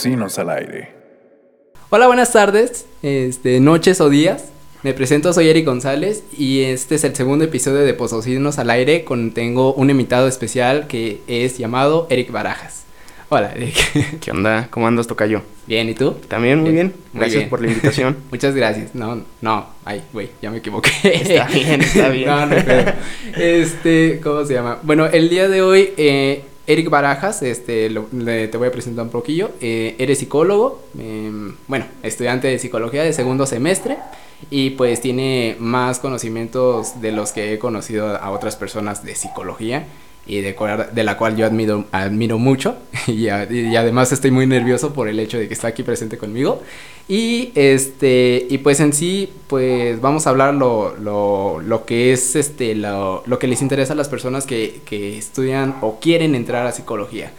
Potosinos al aire. Hola, buenas tardes, este, noches o días. Me presento, soy Eric González y este es el segundo episodio de Potosinos al aire con tengo un invitado especial que es llamado Eric Barajas. Hola, Eric. ¿Qué onda? ¿Cómo andas, Tocayo? Bien, ¿y tú? También muy bien. Gracias bien. por la invitación. Muchas gracias. No, no, ay, güey, ya me equivoqué. Está bien, está bien. no, no, pero, este, ¿cómo se llama? Bueno, el día de hoy, eh, Eric Barajas, este, lo- le- te voy a presentar un poquillo. Eh, eres psicólogo, em, bueno, estudiante de psicología de segundo semestre y pues tiene más conocimientos de los que he conocido a otras personas de psicología y de, de la cual yo admiro, admiro mucho. Y, y además estoy muy nervioso por el hecho de que está aquí presente conmigo. Y este y pues en sí pues vamos a hablar lo, lo, lo que es este lo, lo que les interesa a las personas que, que estudian o quieren entrar a psicología.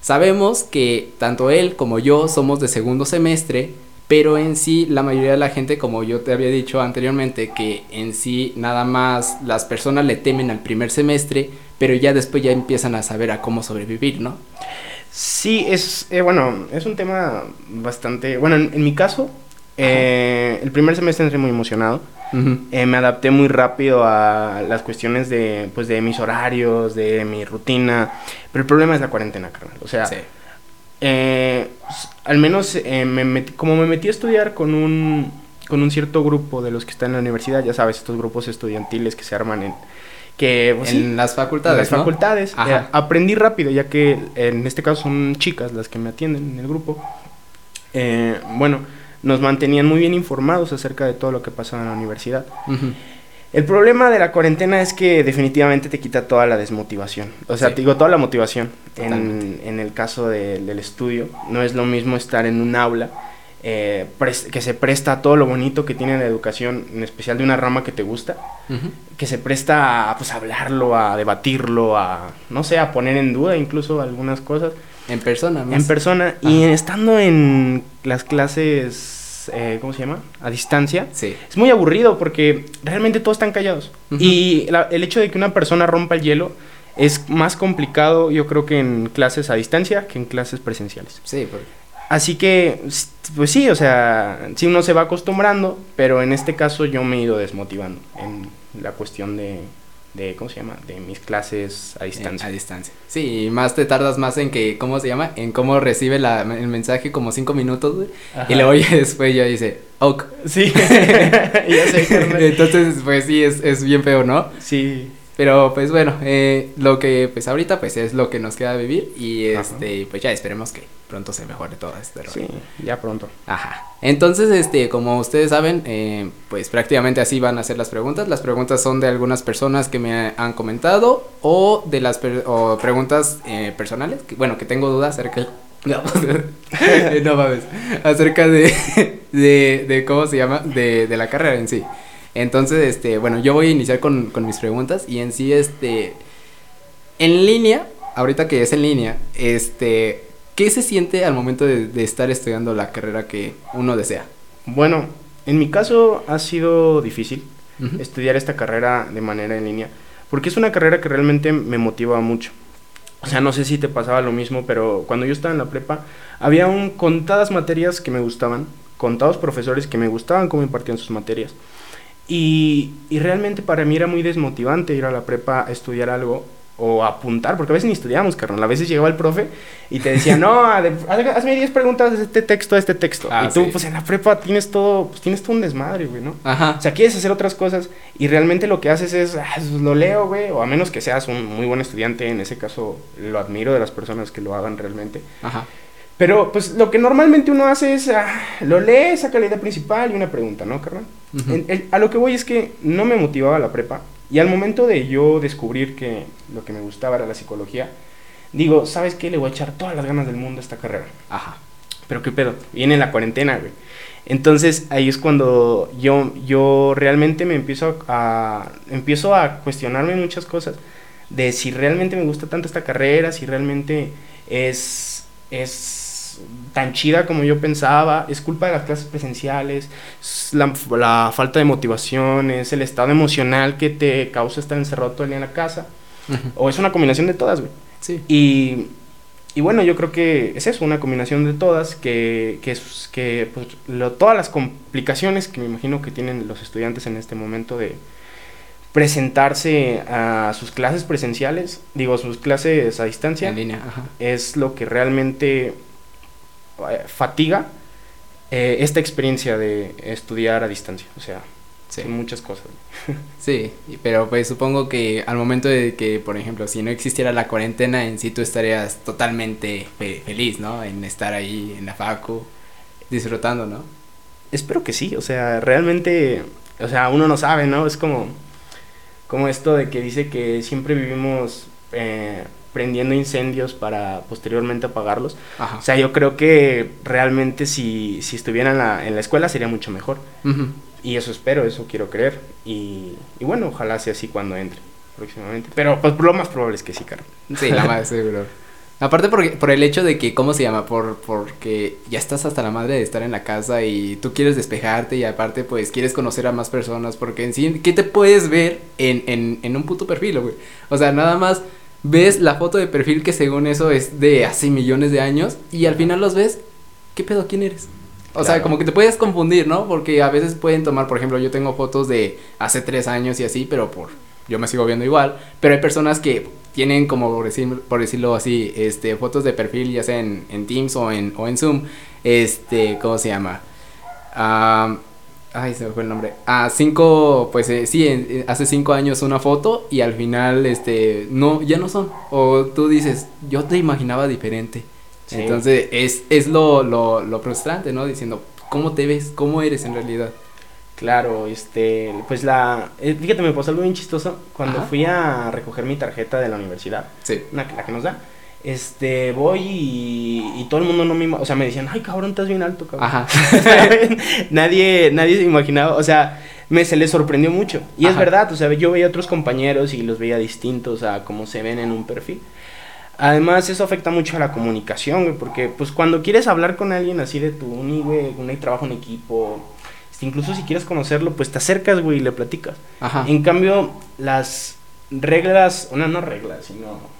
Sabemos que tanto él como yo somos de segundo semestre pero en sí la mayoría de la gente como yo te había dicho anteriormente que en sí nada más las personas le temen al primer semestre pero ya después ya empiezan a saber a cómo sobrevivir no Sí, es, eh, bueno, es un tema bastante... Bueno, en, en mi caso, eh, el primer semestre entré muy emocionado. Eh, me adapté muy rápido a las cuestiones de, pues, de mis horarios, de mi rutina. Pero el problema es la cuarentena, carnal. O sea, Sí. al menos me metí- como me metí a estudiar con un, con un cierto grupo de los que están en la universidad, ya sabes, estos grupos estudiantiles que se arman en... Que, pues, sí, en las facultades las ¿no? facultades. Ajá. Eh, aprendí rápido, ya que en este caso son chicas las que me atienden en el grupo. Eh, bueno, nos mantenían muy bien informados acerca de todo lo que pasaba en la universidad. El problema de la cuarentena es que definitivamente te quita toda la desmotivación. O sea, Sí. te digo, toda la motivación. En, en el caso de- del estudio, no es lo mismo estar en un aula eh, que se presta a todo lo bonito que tiene la educación, en especial de una rama que te gusta, Ujú. que se presta a pues, hablarlo, a debatirlo, a, no sé, a poner en duda incluso algunas cosas En persona, más. en persona. Y estando en las clases, eh, ¿cómo se llama? A distancia. Sí. Es muy aburrido porque realmente todos están callados. Ujú. Y la- el hecho de que una persona rompa el hielo es más complicado, yo creo que en clases a distancia que en clases presenciales. Sí, porque Así que, pues sí, o sea, sí uno se va acostumbrando, pero en este caso yo me he ido desmotivando en la cuestión de, de ¿cómo se llama? De mis clases a eh, distancia. a distancia. Sí, y más te tardas más en que, ¿cómo se llama? En cómo recibe la, el mensaje como cinco minutos, güey. Y luego ya después ya dice, ok. Sí, ya sé. Entonces, pues sí, es, es bien feo, ¿no? Sí, Pero pues bueno, eh, lo que pues ahorita pues es lo que nos queda vivir y Ajá. este, pues ya esperemos que pronto se mejore todo este rollo. sí, ya pronto. Ajá. Entonces, este, como ustedes saben, eh, pues prácticamente así van a ser las preguntas. Las preguntas son de algunas personas que me han comentado o de las per- o preguntas eh, personales, que, bueno, que tengo dudas acerca no, no mames, acerca de, de, de cómo se llama, de, de la carrera en sí. Entonces, este, bueno, yo voy a iniciar con, con mis preguntas y en sí, este, en línea, ahorita que es en línea, este, ¿qué se siente al momento de, de estar estudiando la carrera que uno desea? Bueno, en mi caso ha sido difícil estudiar esta carrera de manera en línea, porque es una carrera que realmente me motiva mucho. O sea, no sé si te pasaba lo mismo, pero cuando yo estaba en la prepa, había un, contadas materias que me gustaban, contados profesores que me gustaban cómo impartían sus materias. Y, y realmente para mí era muy desmotivante ir a la prepa a estudiar algo o apuntar, porque a veces ni estudiábamos, carnal. A veces llegaba el profe y te decía, no, hazme 10 preguntas de este texto a este texto. Ah, y tú, sí. pues en la prepa tienes todo, pues tienes todo un desmadre, güey, ¿no? Ajá. O sea, quieres hacer otras cosas y realmente lo que haces es, ah, pues, lo leo, güey, o a menos que seas un muy buen estudiante, en ese caso lo admiro de las personas que lo hagan realmente. Ajá. Pero pues lo que normalmente uno hace es, ah, lo lee, saca la idea principal y una pregunta, ¿no, carnal? Ujú. En- el- a lo que voy es que no me motivaba la prepa y al momento de yo descubrir que lo que me gustaba era la psicología, digo, ¿sabes qué? Le voy a echar todas las ganas del mundo a esta carrera. Ajá. Pero qué pedo, viene la cuarentena, güey. Entonces ahí es cuando yo, yo realmente me empiezo a, empiezo a cuestionarme muchas cosas de si realmente me gusta tanto esta carrera, si realmente es, es tan chida como yo pensaba, es culpa de las clases presenciales, es la, la falta de motivación, es el estado emocional que te causa estar encerrado todo el día en la casa, o es una combinación de todas, güey. Sí. Y, y bueno, yo creo que es eso, una combinación de todas, que, que, que pues, todas las complicaciones que me imagino que tienen los estudiantes en este momento de presentarse a sus clases presenciales, digo, sus clases a distancia, En línea, ajá. es lo que realmente fatiga eh, esta experiencia de estudiar a distancia. O sea, Sí. son muchas cosas. Sí, pero pues supongo que al momento de que, por ejemplo, si no existiera la cuarentena en sí, tú estarías totalmente fe- feliz, ¿no? En estar ahí en la facu, disfrutando, ¿no? Espero que sí, o sea, realmente, o sea, uno no sabe, ¿no? Es como, como esto de que dice que siempre vivimos eh, prendiendo incendios para posteriormente apagarlos. Ajá. O sea, yo creo que realmente si, si estuviera en la, en la escuela sería mucho mejor. Ujú. Y eso espero, eso quiero creer. Y, y bueno, ojalá sea así cuando entre próximamente. Pero pues lo más probable es que sí, cara. Sí, la más seguro. Aparte porque, por el hecho de que, ¿cómo se llama? Por, porque ya estás hasta la madre de estar en la casa y tú quieres despejarte y aparte pues quieres conocer a más personas porque en sí, ¿qué te puedes ver en, en, en un puto perfil, güey? O sea, nada más ves la foto de perfil que según eso es de hace millones de años y al final los ves, ¿qué pedo? ¿Quién eres? O sea, como que te puedes confundir, ¿no? Porque a veces pueden tomar, por ejemplo, yo tengo fotos de hace tres años y así, pero por yo me sigo viendo igual. Pero hay personas que tienen como, por, decir- por decirlo así, este, fotos de perfil, ya sea en, en Teams o en, o en Zoom. Este, ¿cómo se llama? Ah, ay, se me fue el nombre. Ah, cinco, pues eh, sí, en- eh, hace cinco años una foto y al final, este, no, ya no son. O tú dices, yo te imaginaba diferente. Sí. Entonces, es, es lo, lo, lo frustrante, ¿no? Diciendo, ¿cómo te ves? ¿Cómo eres en realidad? Claro, este, pues la, eh, fíjate, me pasó algo bien chistoso cuando Ajá. fui a recoger mi tarjeta de la universidad, Sí. una, la que nos da, este, voy y, y todo el mundo no me, o sea, me decían, ay, cabrón, estás bien alto, cabrón. Ajá. nadie, nadie se imaginaba, o sea, me se les sorprendió mucho. Y es verdad, o sea, yo veía otros compañeros y los veía distintos a cómo se ven en un perfil. Además, eso afecta mucho a la comunicación, güey, porque pues cuando quieres hablar con alguien así de tu uni, güey, un trabajo en equipo, este, incluso si quieres conocerlo, pues te acercas, güey, y le platicas. Ajá. En cambio, las reglas, no, no reglas, sino...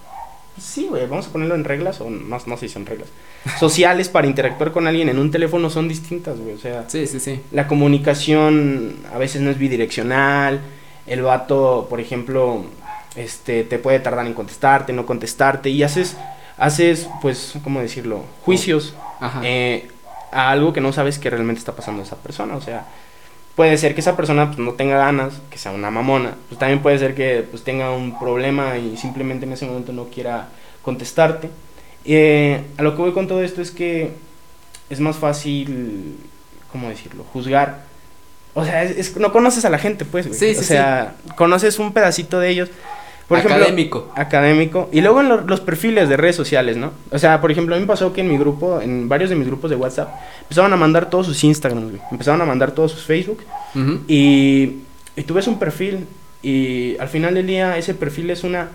Sí, güey, vamos a ponerlo en reglas, o no, no sé si son reglas. Sociales para interactuar con alguien en un teléfono son distintas, güey. O sea, Sí, sí, sí. la comunicación a veces no es bidireccional. El vato, por ejemplo, este, te puede tardar en contestarte, no contestarte. Y haces, haces pues, ¿cómo decirlo? Juicios Ajá. eh, a algo que no sabes que realmente está pasando a esa persona. O sea, puede ser que esa persona pues, no tenga ganas, que sea una mamona. Pues también puede ser que pues, tenga un problema y simplemente en ese momento no quiera contestarte. Eh, a lo que voy con todo esto es que es más fácil, ¿cómo decirlo? Juzgar. O sea, es, es- no conoces a la gente, pues. güey. Sí, sí, o sea, conoces un pedacito de ellos. Por ejemplo, Académico. académico. Y luego en lo- los perfiles de redes sociales, ¿no? O sea, por ejemplo, a mí me pasó que en mi grupo, en varios de mis grupos de WhatsApp, empezaron a mandar todos sus Instagrams, güey. Empezaron a mandar todos sus Facebook. Ujú. Y, y tú ves un perfil y al final del día ese perfil es una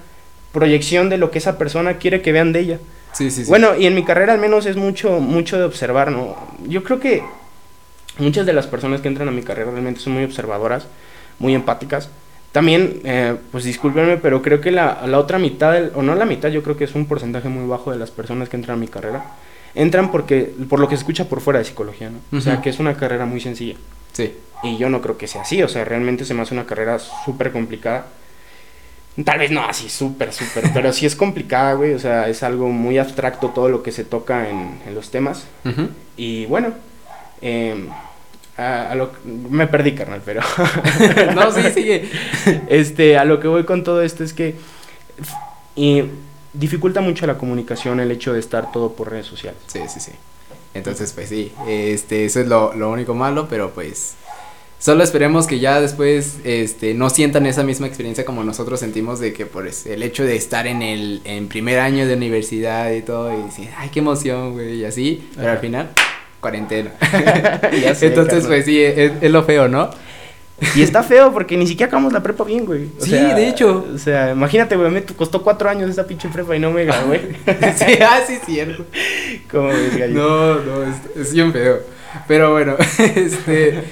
proyección de lo que esa persona quiere que vean de ella. Sí, sí, sí. Bueno, y en mi carrera al menos es mucho, mucho de observar, ¿no? Yo creo que muchas de las personas que entran a mi carrera realmente son muy observadoras, muy empáticas. También, eh, pues discúlpenme, pero creo que la, la otra mitad, del- o no la mitad, yo creo que es un porcentaje muy bajo de las personas que entran a mi carrera. Entran porque, por lo que se escucha por fuera de psicología, ¿no? O sea, que es una carrera muy sencilla. Sí. Y yo no creo que sea así, o sea, realmente se me hace una carrera súper complicada. Tal vez no así, súper, súper, pero sí es complicada, güey, o sea, es algo muy abstracto todo lo que se toca en, en los temas. Ujú. Y bueno, em, a, a lo, me perdí, carnal, pero no, sí, sigue. este, a lo que voy con todo esto es que y dificulta mucho la comunicación el hecho de estar todo por redes sociales. Sí, sí, sí. Entonces, pues sí, este, eso es lo, lo único malo, pero pues solo esperemos que ya después este, no sientan esa misma experiencia como nosotros sentimos de que por el hecho de estar en el en primer año de universidad y todo y decir, ay, qué emoción, güey, y así, pero al final, cuarentena. Ya sé, Entonces, pues sí, es, es lo feo, ¿no? Y está feo porque ni siquiera acabamos la prepa bien, güey. O Sí, sea, de hecho. O sea, imagínate, güey, me costó cuatro años esa pinche prepa y no me gradué. sí, ah, sí, cierto. No, no, es, es bien feo. Pero bueno, este.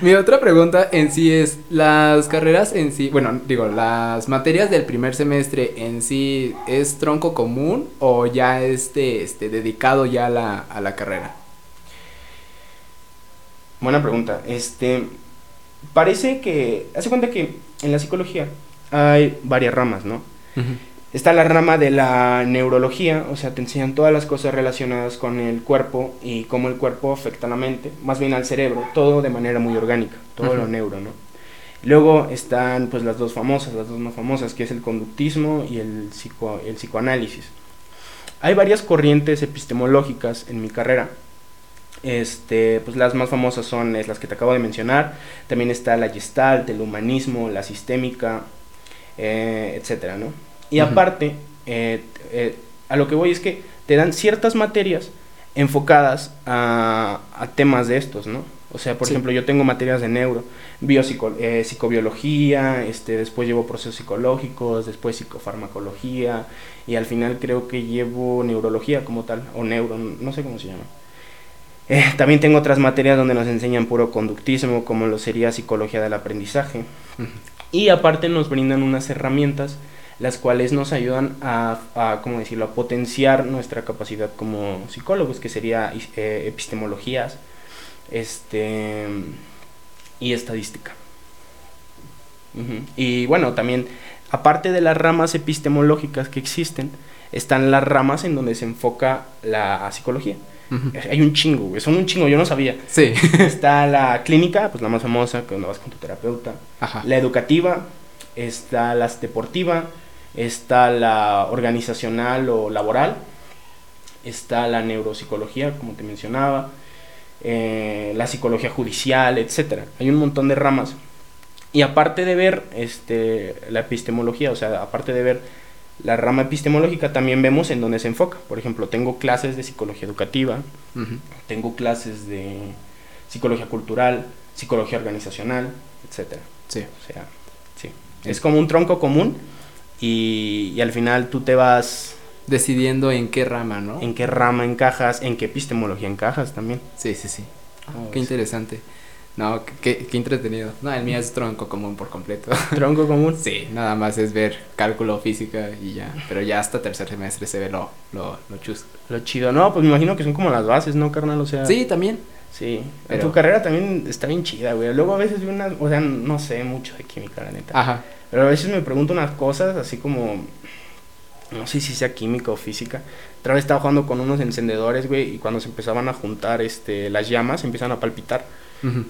Mi otra pregunta en sí es, las carreras en sí, bueno, digo, las materias del primer semestre en sí, ¿es tronco común o ya este, este dedicado ya a la, a la carrera? Buena pregunta. Este, parece que, hace cuenta que en la psicología hay varias ramas, ¿no? Está la rama de la neurología, o sea, te enseñan todas las cosas relacionadas con el cuerpo y cómo el cuerpo afecta a la mente, más bien al cerebro, todo de manera muy orgánica, todo lo neuro, ¿no? Luego están pues las dos famosas, las dos más famosas, que es el conductismo y el, psico, el psicoanálisis. Hay varias corrientes epistemológicas en mi carrera. Este, pues las más famosas son es las que te acabo de mencionar. También está la gestalt, el humanismo, la sistémica, eh, etcétera, ¿no? Y aparte, eh, eh, a lo que voy es que te dan ciertas materias enfocadas a, temas de estos, ¿no? O sea, por ejemplo, yo tengo materias de neuro, biopsico, eh, psicobiología, este, después llevo procesos psicológicos, después psicofarmacología, y al final creo que llevo neurología como tal, o neuro, no sé cómo se llama. También tengo otras materias donde nos enseñan puro conductismo, como lo sería psicología del aprendizaje. Y aparte nos brindan unas herramientas las cuales nos ayudan a, a ¿cómo decirlo?, a potenciar nuestra capacidad como psicólogos, que sería eh, epistemologías este, y estadística. Y bueno, también, aparte de las ramas epistemológicas que existen, están las ramas en donde se enfoca la psicología. Hay un chingo, son un chingo, yo no sabía. Sí. está la clínica, pues la más famosa, que cuando vas con tu terapeuta. La educativa, está la deportiva, está la organizacional o laboral, está la neuropsicología, como te mencionaba, eh, la psicología judicial, etc. Hay un montón de ramas. Y aparte de ver este, la epistemología, o sea, aparte de ver la rama epistemológica, también vemos en dónde se enfoca. Por ejemplo, tengo clases de psicología educativa, tengo clases de psicología cultural, psicología organizacional, etc. Sí. O sea, sí. Es como un tronco común y, al final tú te vas decidiendo en qué rama, ¿no? En qué rama encajas, en qué epistemología encajas también. Sí, sí, sí. Oh, qué interesante. No, qué, qué, entretenido. No, el mío es tronco común por completo. ¿Tronco común? Sí, nada más es ver cálculo, física y ya. Pero ya hasta tercer semestre se ve lo, lo, lo chus. Lo chido. No, pues me imagino que son como las bases, ¿no, carnal? O sea... Sí, también. Sí. Pero... Tu carrera también está bien chida, güey. Luego a veces veo una... O sea, no sé mucho de química, la neta. Ajá. Pero a veces me pregunto unas cosas así como, no sé si sea química o física. Otra vez estaba jugando con unos encendedores, güey, y cuando se empezaban a juntar este, las llamas, empiezan a palpitar.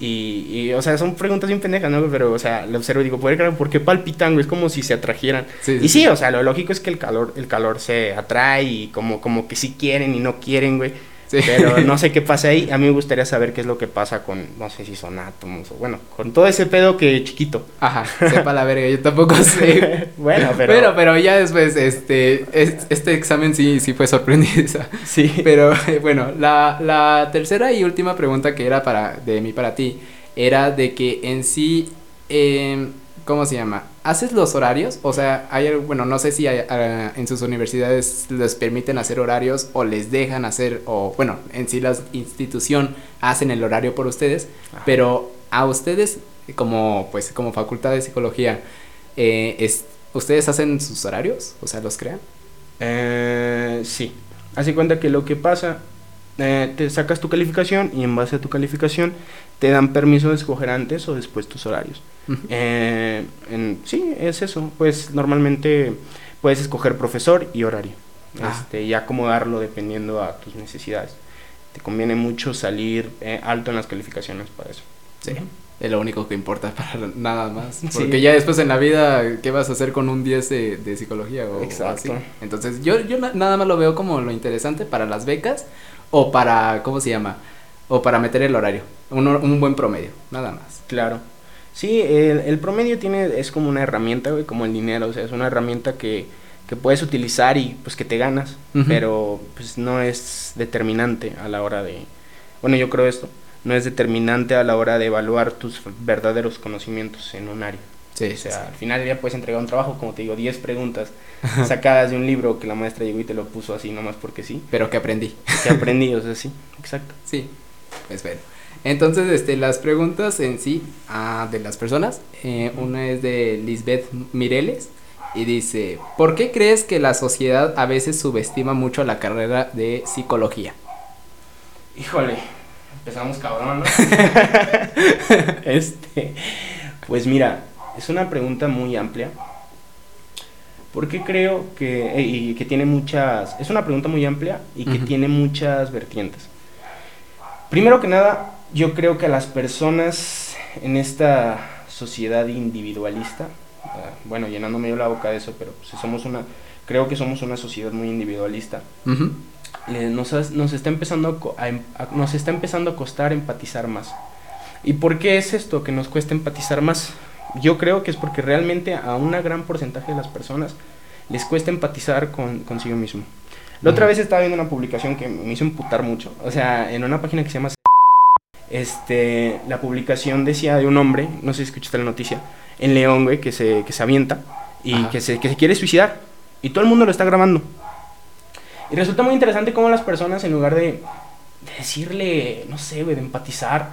Y, y, o sea, son preguntas bien pendejas, ¿no? Pero, o sea, lo observo y digo, ¿por qué palpitan, güey? Es como si se atrajeran. y sí, o sea, lo lógico es que el calor, el calor se atrae y como, como que sí quieren y no quieren, güey. Pero no sé qué pasa ahí. A mí me gustaría saber qué es lo que pasa con, no sé si son átomos o bueno, con todo ese pedo que chiquito. Ajá, sepa la verga, yo tampoco sé. bueno, pero... pero... Pero ya después, este, este examen sí, sí fue sorprendido. Sí. Pero bueno, la, la tercera y última pregunta que era para, de mí para ti, era de que en sí, eh, ¿cómo se llama? ¿Haces los horarios? O sea, hay, bueno, no sé si ah, en sus universidades les permiten hacer horarios o les dejan hacer, o bueno, en sí la institución hacen el horario por ustedes, pero a ustedes como, pues, como facultad de psicología, eh, es, ¿ustedes hacen sus horarios? O sea, ¿los crean? Eh, sí. Hace cuenta que lo que pasa, eh, te sacas tu calificación y en base a tu calificación te dan permiso de escoger antes o después tus horarios. Eh, sí, es eso. Pues normalmente puedes escoger profesor y horario. Ah. Este, y acomodarlo dependiendo a tus necesidades. Te conviene mucho salir eh, alto en las calificaciones para eso. Sí. Es lo único que importa para nada más. Porque ya después en la vida, ¿qué vas a hacer con un 10 de, psicología? O, Exacto. Entonces, yo, yo nada más lo veo como lo interesante para las becas o para, ¿cómo se llama? O para meter el horario. Un, un buen promedio, nada más. Claro. Sí, el, promedio tiene, es como una herramienta, güey, como el dinero, o sea, es una herramienta que, que puedes utilizar y pues que te ganas, pero pues no es determinante a la hora de, bueno, yo creo esto, no es determinante a la hora de evaluar tus verdaderos conocimientos en un área. Sí, o sea, al final ya puedes entregar un trabajo, como te digo, 10 preguntas sacadas de un libro que la maestra llegó y te lo puso así nomás porque sí. Pero que aprendí. Que aprendí, o sea, sí, exacto. Sí, pues bueno. Entonces, este, las preguntas en sí ah, de las personas, eh, una es de Lisbeth Mireles y dice, ¿por qué crees que la sociedad a veces subestima mucho la carrera de psicología? Híjole, empezamos cabrón, ¿no? este, pues mira, es una pregunta muy amplia. Porque creo que, eh, y que tiene muchas, es una pregunta muy amplia y que tiene muchas vertientes. Primero que nada, yo creo que las personas en esta sociedad individualista, ah, bueno, llenándome yo la boca de eso, pero pues, somos una, creo que somos una sociedad muy individualista, le- nos, nos está empezando a a em- a- nos está empezando a costar empatizar más. ¿Y por qué es esto que nos cuesta empatizar más? Yo creo que es porque realmente a un gran porcentaje de las personas les cuesta empatizar con consigo mismo. La otra vez estaba viendo una publicación que me hizo emputar mucho. O sea, en una página que se llama este, la publicación decía de un hombre, no sé si escuchaste la noticia, en León, güey, que se, que se avienta y Ajá. que se, que se quiere suicidar. Y todo el mundo lo está grabando. Y resulta muy interesante cómo las personas, en lugar de, de decirle, no sé, güey, de empatizar,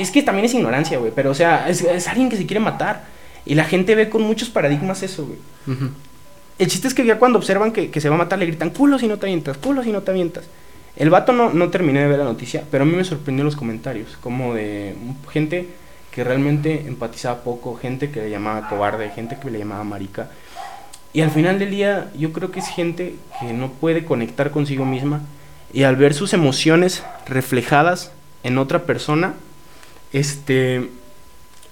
es que también es ignorancia, güey, pero o sea, es, es alguien que se quiere matar. Y la gente ve con muchos paradigmas eso, güey. Ujú. El chiste es que ya cuando observan que, que se va a matar le gritan, culo si no te avientas, culo si no te avientas. El vato no, no terminé de ver la noticia, pero a mí me sorprendió los comentarios, como de gente que realmente empatizaba poco, gente que le llamaba cobarde, gente que le llamaba marica. Y al final del día yo creo que es gente que no puede conectar consigo misma y al ver sus emociones reflejadas en otra persona, este,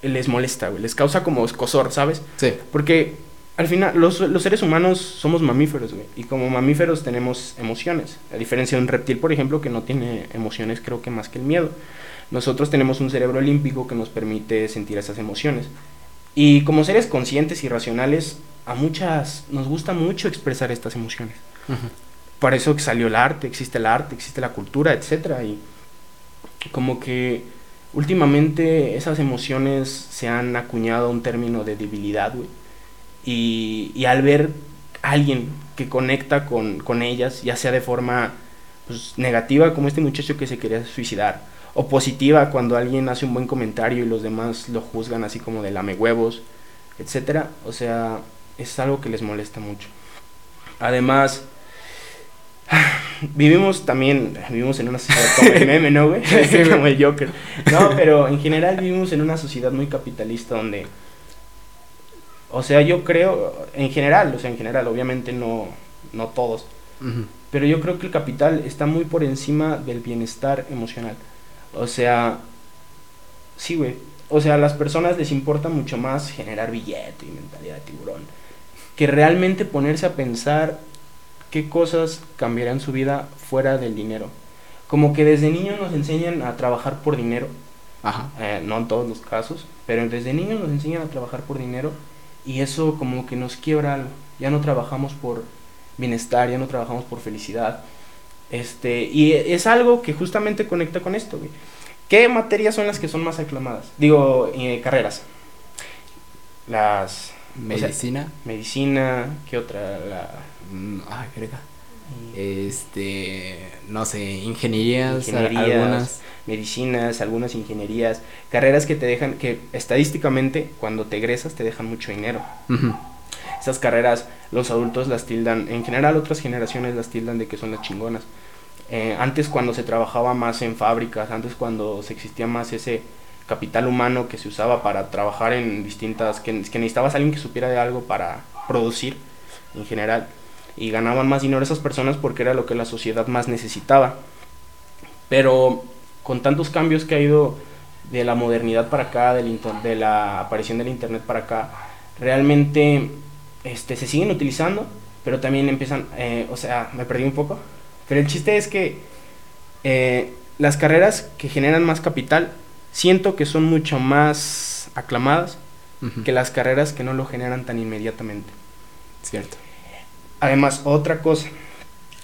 les molesta, güey, les causa como escosor, ¿sabes? Sí. Porque al final, los, los seres humanos somos mamíferos, güey. Y como mamíferos tenemos emociones. A diferencia de un reptil, por ejemplo, que no tiene emociones, creo que más que el miedo. Nosotros tenemos un cerebro olímpico que nos permite sentir esas emociones. Y como seres conscientes y racionales, a muchas nos gusta mucho expresar estas emociones. Ujú. Por eso que salió el arte, existe el arte, existe la cultura, etcétera Y como que últimamente esas emociones se han acuñado a un término de debilidad, güey. Y, al ver a alguien que conecta con, con ellas, ya sea de forma pues, negativa, como este muchacho que se quería suicidar, o positiva cuando alguien hace un buen comentario y los demás lo juzgan así como de lame huevos, etcétera. O sea, es algo que les molesta mucho. Además, vivimos también, vivimos en una sociedad como el meme, ¿no, güey? Como el Joker. No, pero en general vivimos en una sociedad muy capitalista donde, o sea, yo creo, en general, o sea, en general, obviamente no, no todos, pero yo creo que el capital está muy por encima del bienestar emocional. O sea, sí, güey. O sea, a las personas les importa mucho más generar billete y mentalidad de tiburón que realmente ponerse a pensar qué cosas cambiarán su vida fuera del dinero. Como que desde niños nos enseñan a trabajar por dinero, Ajá. eh, no en todos los casos, pero desde niños nos enseñan a trabajar por dinero y eso como que nos quiebra algo. Ya no trabajamos por bienestar, ya no trabajamos por felicidad. Este, y es algo que justamente conecta con esto, güey. ¿Qué materias son las que son más aclamadas? Digo, eh, carreras. Las o sea, Medicina. medicina, ¿qué otra? La ay, verga. Este, no sé, ingenierías, algunas. medicinas, algunas ingenierías, carreras que te dejan, que estadísticamente cuando te egresas te dejan mucho dinero. Ujú. Esas carreras los adultos las tildan, en general otras generaciones las tildan de que son las chingonas. Eh, antes cuando se trabajaba más en fábricas, antes cuando se existía más ese capital humano que se usaba para trabajar en distintas, que, que necesitabas alguien que supiera de algo para producir en general, y ganaban más dinero esas personas porque era lo que la sociedad más necesitaba. Pero con tantos cambios que ha ido de la modernidad para acá, del inter- de la aparición del internet para acá, realmente este, se siguen utilizando, pero también empiezan, eh, o sea, me perdí un poco, pero el chiste es que eh, las carreras que generan más capital, siento que son mucho más aclamadas que las carreras que no lo generan tan inmediatamente. Cierto. Además, otra cosa,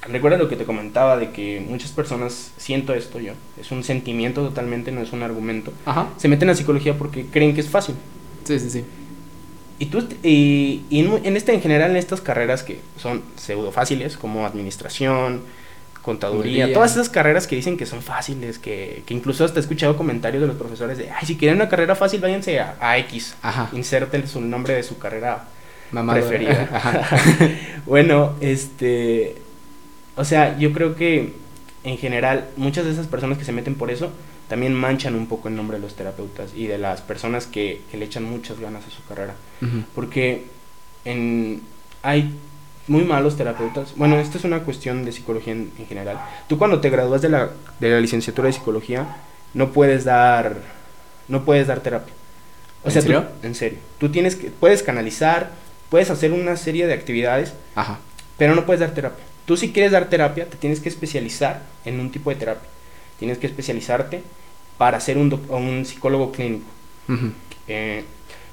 recuerda lo que te comentaba de que muchas personas, siento esto yo, es un sentimiento totalmente, no es un argumento, Ajá. se meten a psicología porque creen que es fácil. Sí, sí, sí. Y, tú, y, y en, en este, en general, en estas carreras que son pseudo fáciles, como administración, contaduría, todas esas carreras que dicen que son fáciles, que, que, incluso hasta he escuchado comentarios de los profesores de, ay, si quieren una carrera fácil, váyanse a, X, Ajá. inserten su nombre de su carrera preferida. bueno, este, o sea, yo creo que en general muchas de esas personas que se meten por eso también manchan un poco el nombre de los terapeutas y de las personas que, que le echan muchas ganas a su carrera. Porque en, hay muy malos terapeutas. Bueno, esto es una cuestión de psicología en, general. Tú cuando te gradúas de la, de la licenciatura de psicología, no puedes dar, no puedes dar terapia. O sea, ¿En serio? en serio. Tú tienes que, puedes canalizar, puedes hacer una serie de actividades, Ajá. pero no puedes dar terapia. Tú si quieres dar terapia, te tienes que especializar en un tipo de terapia. Tienes que especializarte para ser un, un psicólogo clínico. Eh,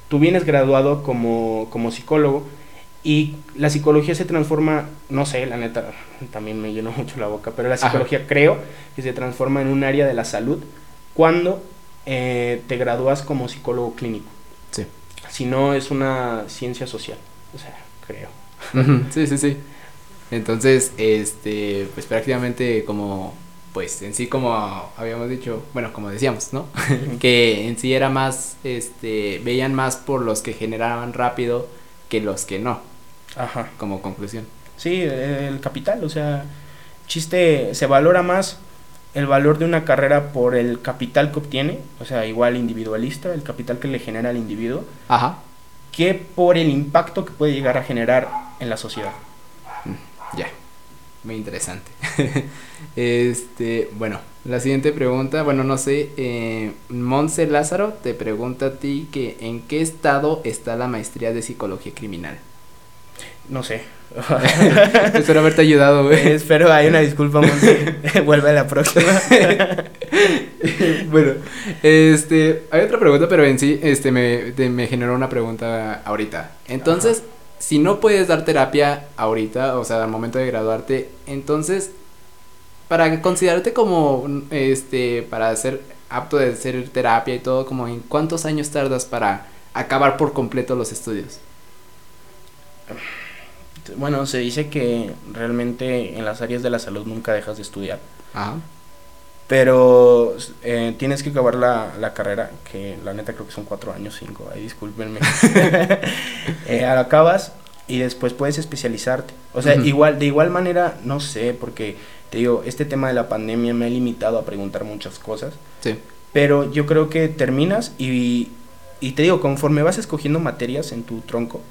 tú vienes graduado como, como psicólogo, y la psicología se transforma, no sé, la neta, también me llenó mucho la boca, pero la psicología creo que se transforma en un área de la salud cuando eh, te gradúas como psicólogo clínico. Si no, es una ciencia social, o sea, creo. Sí, sí, sí. Entonces, este, pues prácticamente como, pues en sí como habíamos dicho, bueno, como decíamos, ¿no? que en sí era más, este, veían más por los que generaban rápido que los que no. Ajá. Como conclusión. Sí, el capital, o sea, chiste, se valora más el valor de una carrera por el capital que obtiene, o sea, igual individualista, el capital que le genera al individuo, Ajá. que por el impacto que puede llegar a generar en la sociedad. Mm, ya, muy interesante. este, bueno, la siguiente pregunta, bueno, no sé, eh, Monse Lázaro te pregunta a ti que en qué estado está la maestría de psicología criminal. No sé. Espero haberte ayudado, güey. Espero, hay una disculpa, Vuelve a la próxima. bueno, este, hay otra pregunta, pero en sí, este, me, me generó una pregunta ahorita. Entonces, si no puedes dar terapia ahorita, o sea, al momento de graduarte, entonces, para considerarte como, este, para ser apto de hacer terapia y todo, como en cuántos años tardas para acabar por completo los estudios? Bueno, se dice que realmente en las áreas de la salud nunca dejas de estudiar. Ajá. Pero eh, tienes que acabar la, la, carrera, que la neta creo que son cuatro años, cinco, ahí discúlpenme. eh, acabas y después puedes especializarte. O sea, igual, de igual manera, no sé, porque te digo, este tema de la pandemia me ha limitado a preguntar muchas cosas. Sí. Pero yo creo que terminas y, y te digo, conforme vas escogiendo materias en tu tronco,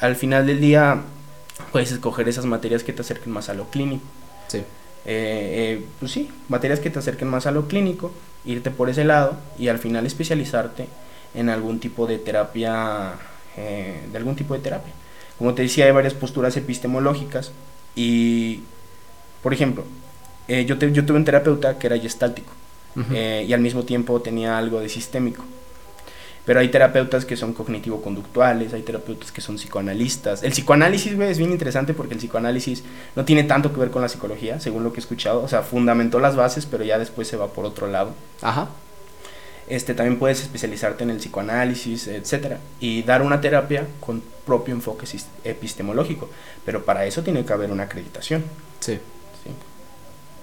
al final del día puedes escoger esas materias que te acerquen más a lo clínico. Sí. Eh, eh, pues sí, materias que te acerquen más a lo clínico, irte por ese lado y al final especializarte en algún tipo de terapia, eh, de algún tipo de terapia. Como te decía, hay varias posturas epistemológicas y, por ejemplo, yo, yo tuve un terapeuta que era gestáltico y al mismo tiempo tenía algo de sistémico. Pero hay terapeutas que son cognitivo-conductuales, hay terapeutas que son psicoanalistas. El psicoanálisis, güey, es bien interesante porque el psicoanálisis no tiene tanto que ver con la psicología, según lo que he escuchado. O sea, fundamentó las bases, pero ya después se va por otro lado. Ajá. Este, también puedes especializarte en el psicoanálisis, etcétera, y dar una terapia con propio enfoque epistemológico. Pero para eso tiene que haber una acreditación. Sí.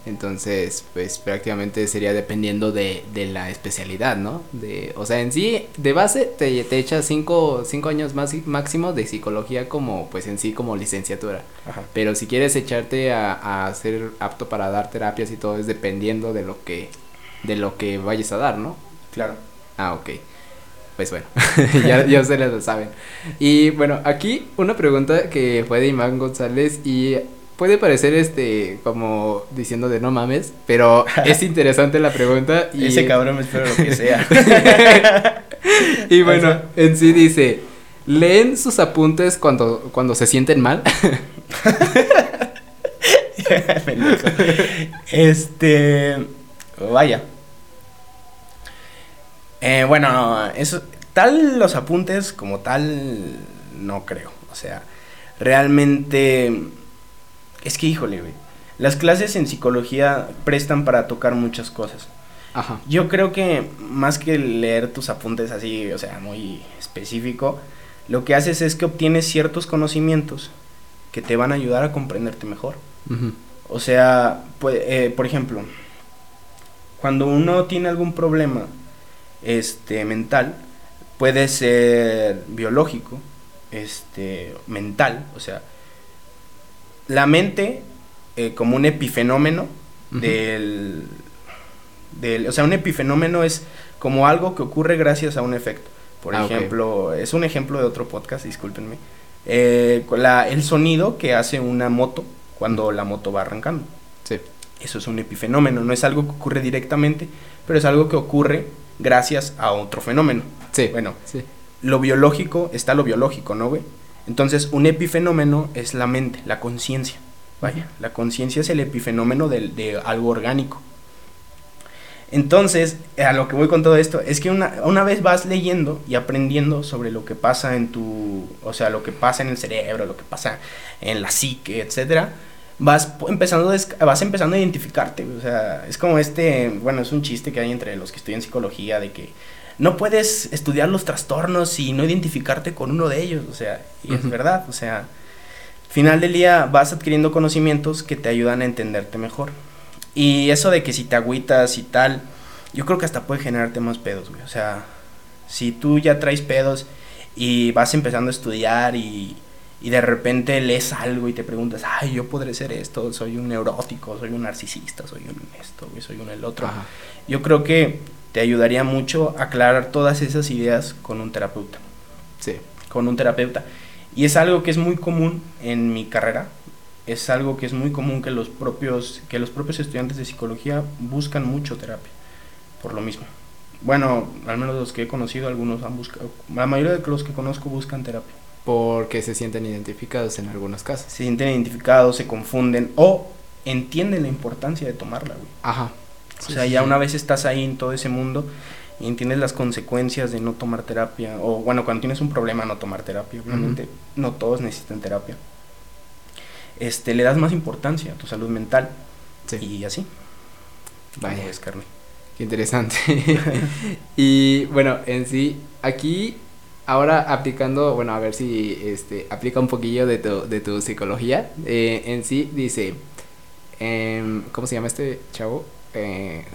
Entonces, pues prácticamente sería dependiendo de, de la especialidad, ¿no? De, o sea, en sí, de base te, te echas cinco, cinco años más máximo de psicología como, pues en sí, como licenciatura. Ajá. Pero si quieres echarte a, a ser apto para dar terapias y todo, es dependiendo de lo que, de lo que vayas a dar, ¿no? Claro. Ah, ok. Pues bueno, ya, ya ustedes lo saben. Y bueno, aquí una pregunta que fue de Iván González y puede parecer este como diciendo de no mames, pero es interesante la pregunta y ese cabrón me espero lo que sea. y bueno, en sí dice, ¿leen sus apuntes cuando cuando se sienten mal? este, vaya. Eh, bueno, eso tal los apuntes como tal no creo, o sea, realmente es que, híjole, güey. Las clases en psicología prestan para tocar muchas cosas. Ajá. Yo creo que más que leer tus apuntes así, o sea, muy específico, lo que haces es que obtienes ciertos conocimientos que te van a ayudar a comprenderte mejor. O sea, pues, eh, por ejemplo, cuando uno tiene algún problema este, mental, puede ser biológico, este, mental, o sea, la mente eh, como un epifenómeno del, del, o sea, un epifenómeno es como algo que ocurre gracias a un efecto. Por Ah, ejemplo, es un ejemplo de otro podcast, discúlpenme. Eh, la- el sonido que hace una moto cuando la moto va arrancando. Sí. Eso es un epifenómeno, no es algo que ocurre directamente, pero es algo que ocurre gracias a otro fenómeno. Sí. Bueno, Sí. lo biológico está lo biológico, ¿no, güey? Entonces, un epifenómeno es la mente, la conciencia. Vaya, la conciencia es el epifenómeno de, algo orgánico. Entonces, a lo que voy con todo esto, es que una, una vez vas leyendo y aprendiendo sobre lo que pasa en tu, o sea, lo que pasa en el cerebro, lo que pasa en la psique, etcétera, vas empezando, vas empezando a identificarte, o sea, es como este, bueno, es un chiste que hay entre los que estudian psicología de que no puedes estudiar los trastornos y no identificarte con uno de ellos, o sea, y es verdad, o sea, final del día vas adquiriendo conocimientos que te ayudan a entenderte mejor. Y eso de que si te agüitas y tal, yo creo que hasta puede generarte más pedos, güey. O sea, si tú ya traes pedos y vas empezando a estudiar y, y de repente lees algo y te preguntas, ay, yo podré ser esto, soy un neurótico, soy un narcisista, soy un esto, güey, soy un el otro. Ajá. Yo creo que te ayudaría mucho aclarar todas esas ideas con un terapeuta Sí. con un terapeuta. Y es algo que es muy común en mi carrera. Es algo que es muy común que los propios, que los propios estudiantes de psicología buscan mucho terapia. Por lo mismo. Bueno, al menos los que he conocido, algunos han buscado. La mayoría de los que conozco buscan terapia. Porque se sienten identificados en algunos casos. Se sienten identificados, se confunden o entienden la importancia de tomarla, güey. Ajá. O sea, ya una vez estás ahí en todo ese mundo y entiendes las consecuencias de no tomar terapia, o bueno, cuando tienes un problema no tomar terapia, obviamente no todos necesitan terapia. Este, le das más importancia a tu salud mental Sí. y así. Vaya. ¿Cómo ves, Carmen? Qué interesante. y bueno, en sí, aquí, ahora aplicando, bueno, a ver si este, aplica un poquillo de tu, de tu psicología. eh, en sí, dice, em, ¿cómo se llama este chavo? Eh,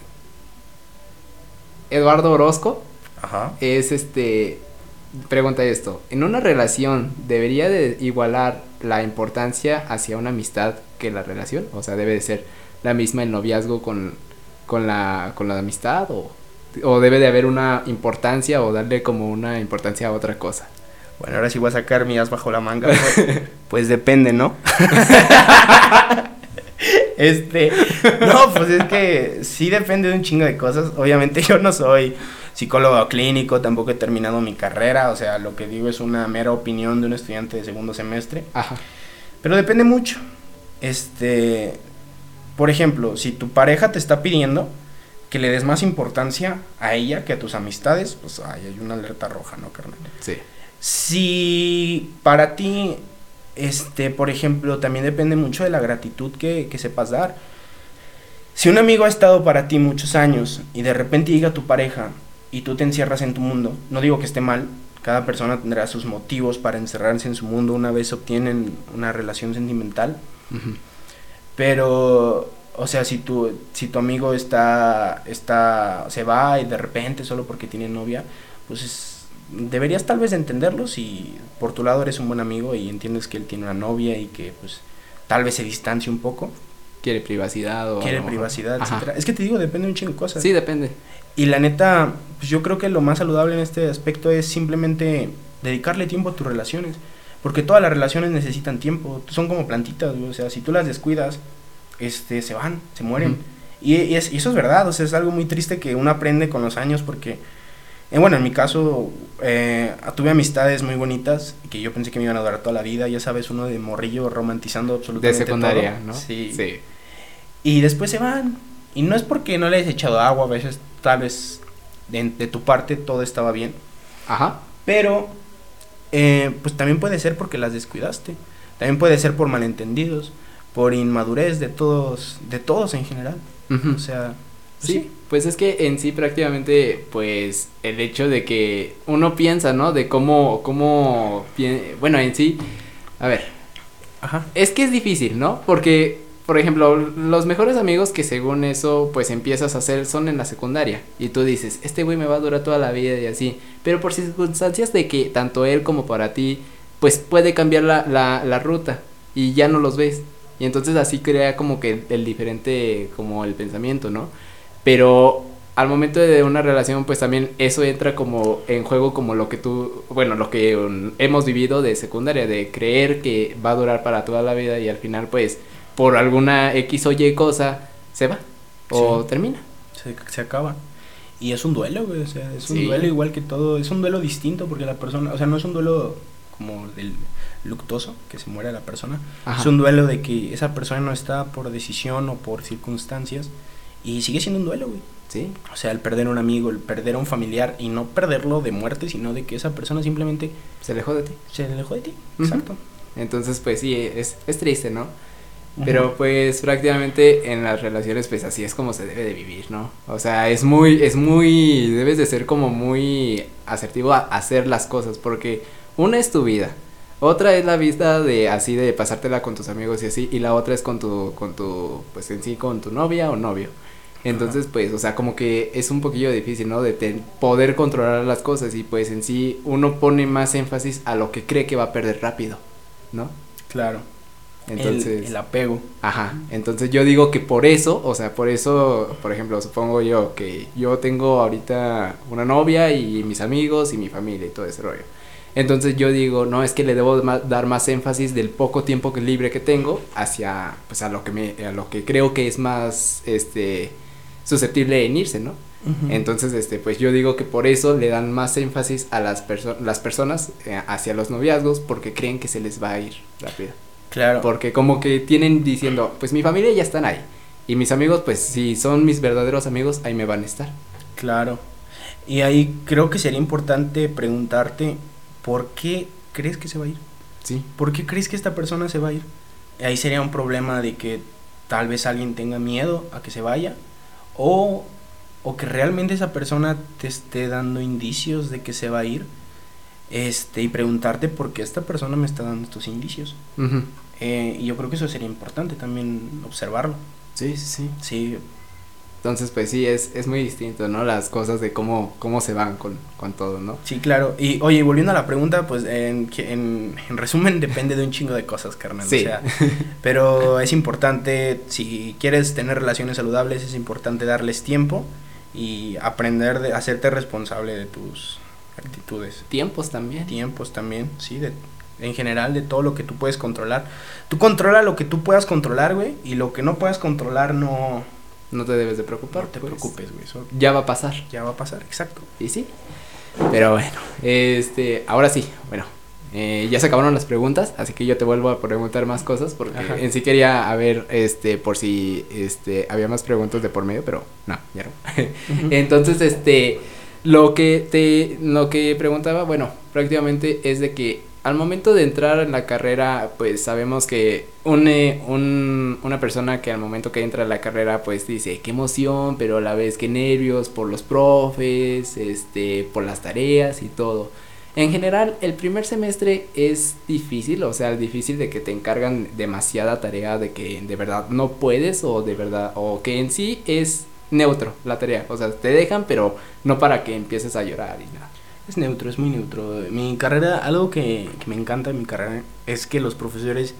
Eduardo Orozco Ajá. es este, pregunta esto, ¿en una relación debería de igualar la importancia hacia una amistad que la relación? O sea, debe de ser la misma el noviazgo con, con, la, con la amistad o, o debe de haber una importancia o darle como una importancia a otra cosa. Bueno, ahora sí voy a sacar mi as bajo la manga. Pues, pues depende, ¿no? este, no, pues es que sí depende de un chingo de cosas. Obviamente yo no soy psicólogo clínico, tampoco he terminado mi carrera, o sea, lo que digo es una mera opinión de un estudiante de segundo semestre. Ajá. Pero depende mucho. Este, por ejemplo, si tu pareja te está pidiendo que le des más importancia a ella que a tus amistades, pues ay, hay una alerta roja, ¿no, carnal? Sí. Si para ti, este, por ejemplo, también depende mucho de la gratitud que, que sepas dar. Si un amigo ha estado para ti muchos años y de repente llega tu pareja y tú te encierras en tu mundo, no digo que esté mal, cada persona tendrá sus motivos para encerrarse en su mundo una vez obtienen una relación sentimental, pero, o sea, si tu, si tu amigo está, está, se va y de repente solo porque tiene novia, pues es- deberías tal vez entenderlo si por tu lado eres un buen amigo y entiendes que él tiene una novia y que pues tal vez se distancie un poco, Quiere privacidad o... quiere privacidad, Ajá. etcétera. Es que te digo, depende de un chingo de cosas. Sí, depende. Y la neta, pues yo creo que lo más saludable en este aspecto es simplemente dedicarle tiempo a tus relaciones. Porque todas las relaciones necesitan tiempo. Son como plantitas, güey. O sea, si tú las descuidas, este, se van, se mueren. Y es- y eso es verdad. O sea, es algo muy triste que uno aprende con los años porque... eh, bueno, en mi caso, eh, tuve amistades muy bonitas que yo pensé que me iban a durar toda la vida. Ya sabes, uno de morrillo romantizando De absolutamente secundaria, todo. ¿no? Sí. Sí. Y después se van. Y no es porque no le hayas echado agua, a veces tal vez de, de tu parte todo estaba bien. Ajá. Pero eh, pues también puede ser porque las descuidaste. También puede ser por malentendidos, por inmadurez de todos, de todos en general. Ujú. O sea, pues Sí, pues es que en sí prácticamente, pues, el hecho de que uno piensa, ¿no? De cómo, cómo, bueno, en sí, a ver, Ajá. es que es difícil, ¿no? Porque por ejemplo, los mejores amigos que según eso, pues empiezas a hacer son en la secundaria. Y tú dices, este güey me va a durar toda la vida y así. Pero por circunstancias de que tanto él como para ti, pues puede cambiar la, la, la ruta y ya no los ves. Y entonces así crea como que el, diferente, como el pensamiento, ¿no? Pero al momento de una relación, pues también eso entra como en juego como lo que tú, bueno, lo que um, hemos vivido de secundaria, de creer que va a durar para toda la vida y al final pues por alguna X o Y cosa, se va o termina. Se, se, acaba. Y es un duelo, güey, o sea, es un duelo igual que todo, es un duelo distinto porque la persona, o sea, no es un duelo como del luctuoso, que se muere la persona, es un duelo de que esa persona no está por decisión o por circunstancias y sigue siendo un duelo, güey. Sí. O sea, el perder a un amigo, el perder a un familiar y no perderlo de muerte, sino de que esa persona simplemente se alejó de ti. Se alejó de ti, exacto. Entonces, pues sí, es, es triste, ¿no? Pero pues prácticamente en las relaciones pues así es como se debe de vivir, ¿no? O sea, es muy, es muy, debes de ser como muy asertivo a hacer las cosas porque una es tu vida, otra es la vida de así de pasártela con tus amigos y así y la otra es con tu, con tu, pues en sí con tu novia o novio. Entonces, pues, o sea, como que es un poquillo difícil, ¿no? De poder controlar las cosas y pues en sí uno pone más énfasis a lo que cree que va a perder rápido, ¿no? Claro. Entonces, el, apego. Ajá. Entonces yo digo que por eso, o sea, por eso, por ejemplo, supongo yo que yo tengo ahorita una novia y mis amigos y mi familia y todo ese rollo. Entonces yo digo, no, es que le debo dar más énfasis del poco tiempo que libre que tengo hacia, pues a lo que me, a lo que creo que es más, este, susceptible en irse, ¿no? Entonces, este, pues yo digo que por eso le dan más énfasis a las, personas las personas eh, hacia los noviazgos porque creen que se les va a ir rápido. Claro. Porque como que tienen diciendo, pues mi familia ya están ahí. Y mis amigos, pues si son mis verdaderos amigos, ahí me van a estar. Claro. Y ahí creo que sería importante preguntarte, ¿por qué crees que se va a ir? Sí. ¿Por qué crees que esta persona se va a ir? Ahí sería un problema de que tal vez alguien tenga miedo a que se vaya o, o que realmente esa persona te esté dando indicios de que se va a ir este, y preguntarte por qué esta persona me está dando estos indicios. Eh, y yo creo que eso sería importante también observarlo. Sí, sí, sí. Sí. Entonces, pues sí, es, es muy distinto, ¿no? Las cosas de cómo, cómo se van con, con todo, ¿no? Sí, claro. Y oye, volviendo a la pregunta, pues en, en, en resumen depende de un chingo de cosas, carnal. Sí. O sea, pero es importante, si quieres tener relaciones saludables, es importante darles tiempo y aprender de hacerte responsable de tus actitudes. Tiempos también. Tiempos también, sí, de, en general de todo lo que tú puedes controlar. Tú controla lo que tú puedas controlar, güey, y lo que no puedas controlar no... No te debes de preocupar. No te pues. preocupes, güey. ya va a pasar. Ya va a pasar, exacto. Y sí. Pero bueno, este, ahora sí, bueno, eh, ya se acabaron las preguntas, así que yo te vuelvo a preguntar más cosas porque en sí quería a ver, este, por si, este, había más preguntas de por medio, pero no, ya no. Entonces, este, lo que te, lo que preguntaba, bueno, prácticamente es de que al momento de entrar en la carrera, pues sabemos que une un, una persona que al momento que entra en la carrera, pues dice, qué emoción, pero a la vez qué nervios por los profes, este, por las tareas y todo. En general, el primer semestre es difícil, o sea, difícil de que te encargan demasiada tarea, de que de verdad no puedes o de verdad, o que en sí es neutro la tarea. O sea, te dejan, pero no para que empieces a llorar y nada. Es neutro, es muy neutro. Mi carrera, algo que, me encanta de mi carrera es que los profesores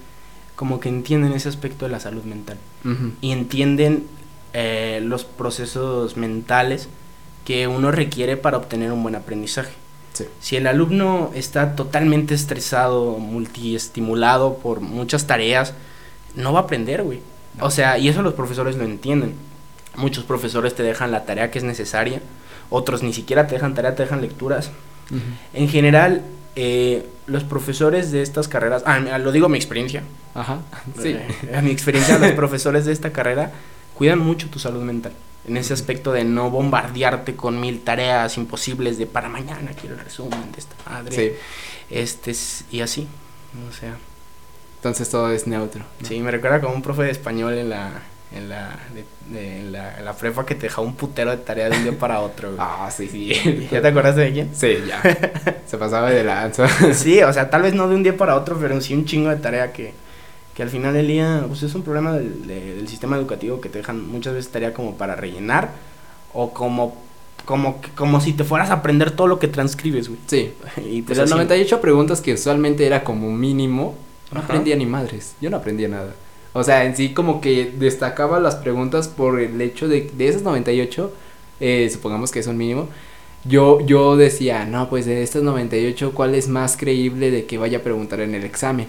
como que entienden ese aspecto de la salud mental. Y entienden eh, los procesos mentales que uno requiere para obtener un buen aprendizaje. Si el alumno está totalmente estresado, multiestimulado por muchas tareas, no va a aprender, güey. O sea, y eso los profesores lo entienden. Muchos profesores te dejan la tarea que es necesaria, otros ni siquiera te dejan tarea, te dejan lecturas. En general, eh, los profesores de estas carreras, ah, lo digo a mi experiencia. Ajá, sí. Eh, a mi experiencia, los profesores de esta carrera cuidan mucho tu salud mental. En ese aspecto de no bombardearte con mil tareas imposibles de para mañana quiero el resumen de esta madre. Sí. Este, y así, o sea. Entonces todo es neutro. Sí, me recuerda como un profe de español en la, en la, de, en la, la, prepa que te dejaba un putero de tarea de un día para otro. Ah, sí, sí. ¿Ya te acuerdas de quién? Sí, ya. Se pasaba de lanza. sí, o sea, tal vez no de un día para otro, pero sí un chingo de tarea que, que al final del día pues es un problema del, del sistema educativo que te dejan muchas veces tarea como para rellenar o como como, como si te fueras a aprender todo lo que transcribes, güey. Sí. Y pues de las 98 preguntas que usualmente era como mínimo, no aprendía ni madres. Yo no aprendía nada. O sea, en sí como que destacaba las preguntas por el hecho de, de esas 98, eh, supongamos que es un mínimo, yo, yo decía, no, pues de estas 98, ¿cuál es más creíble de que vaya a preguntar en el examen?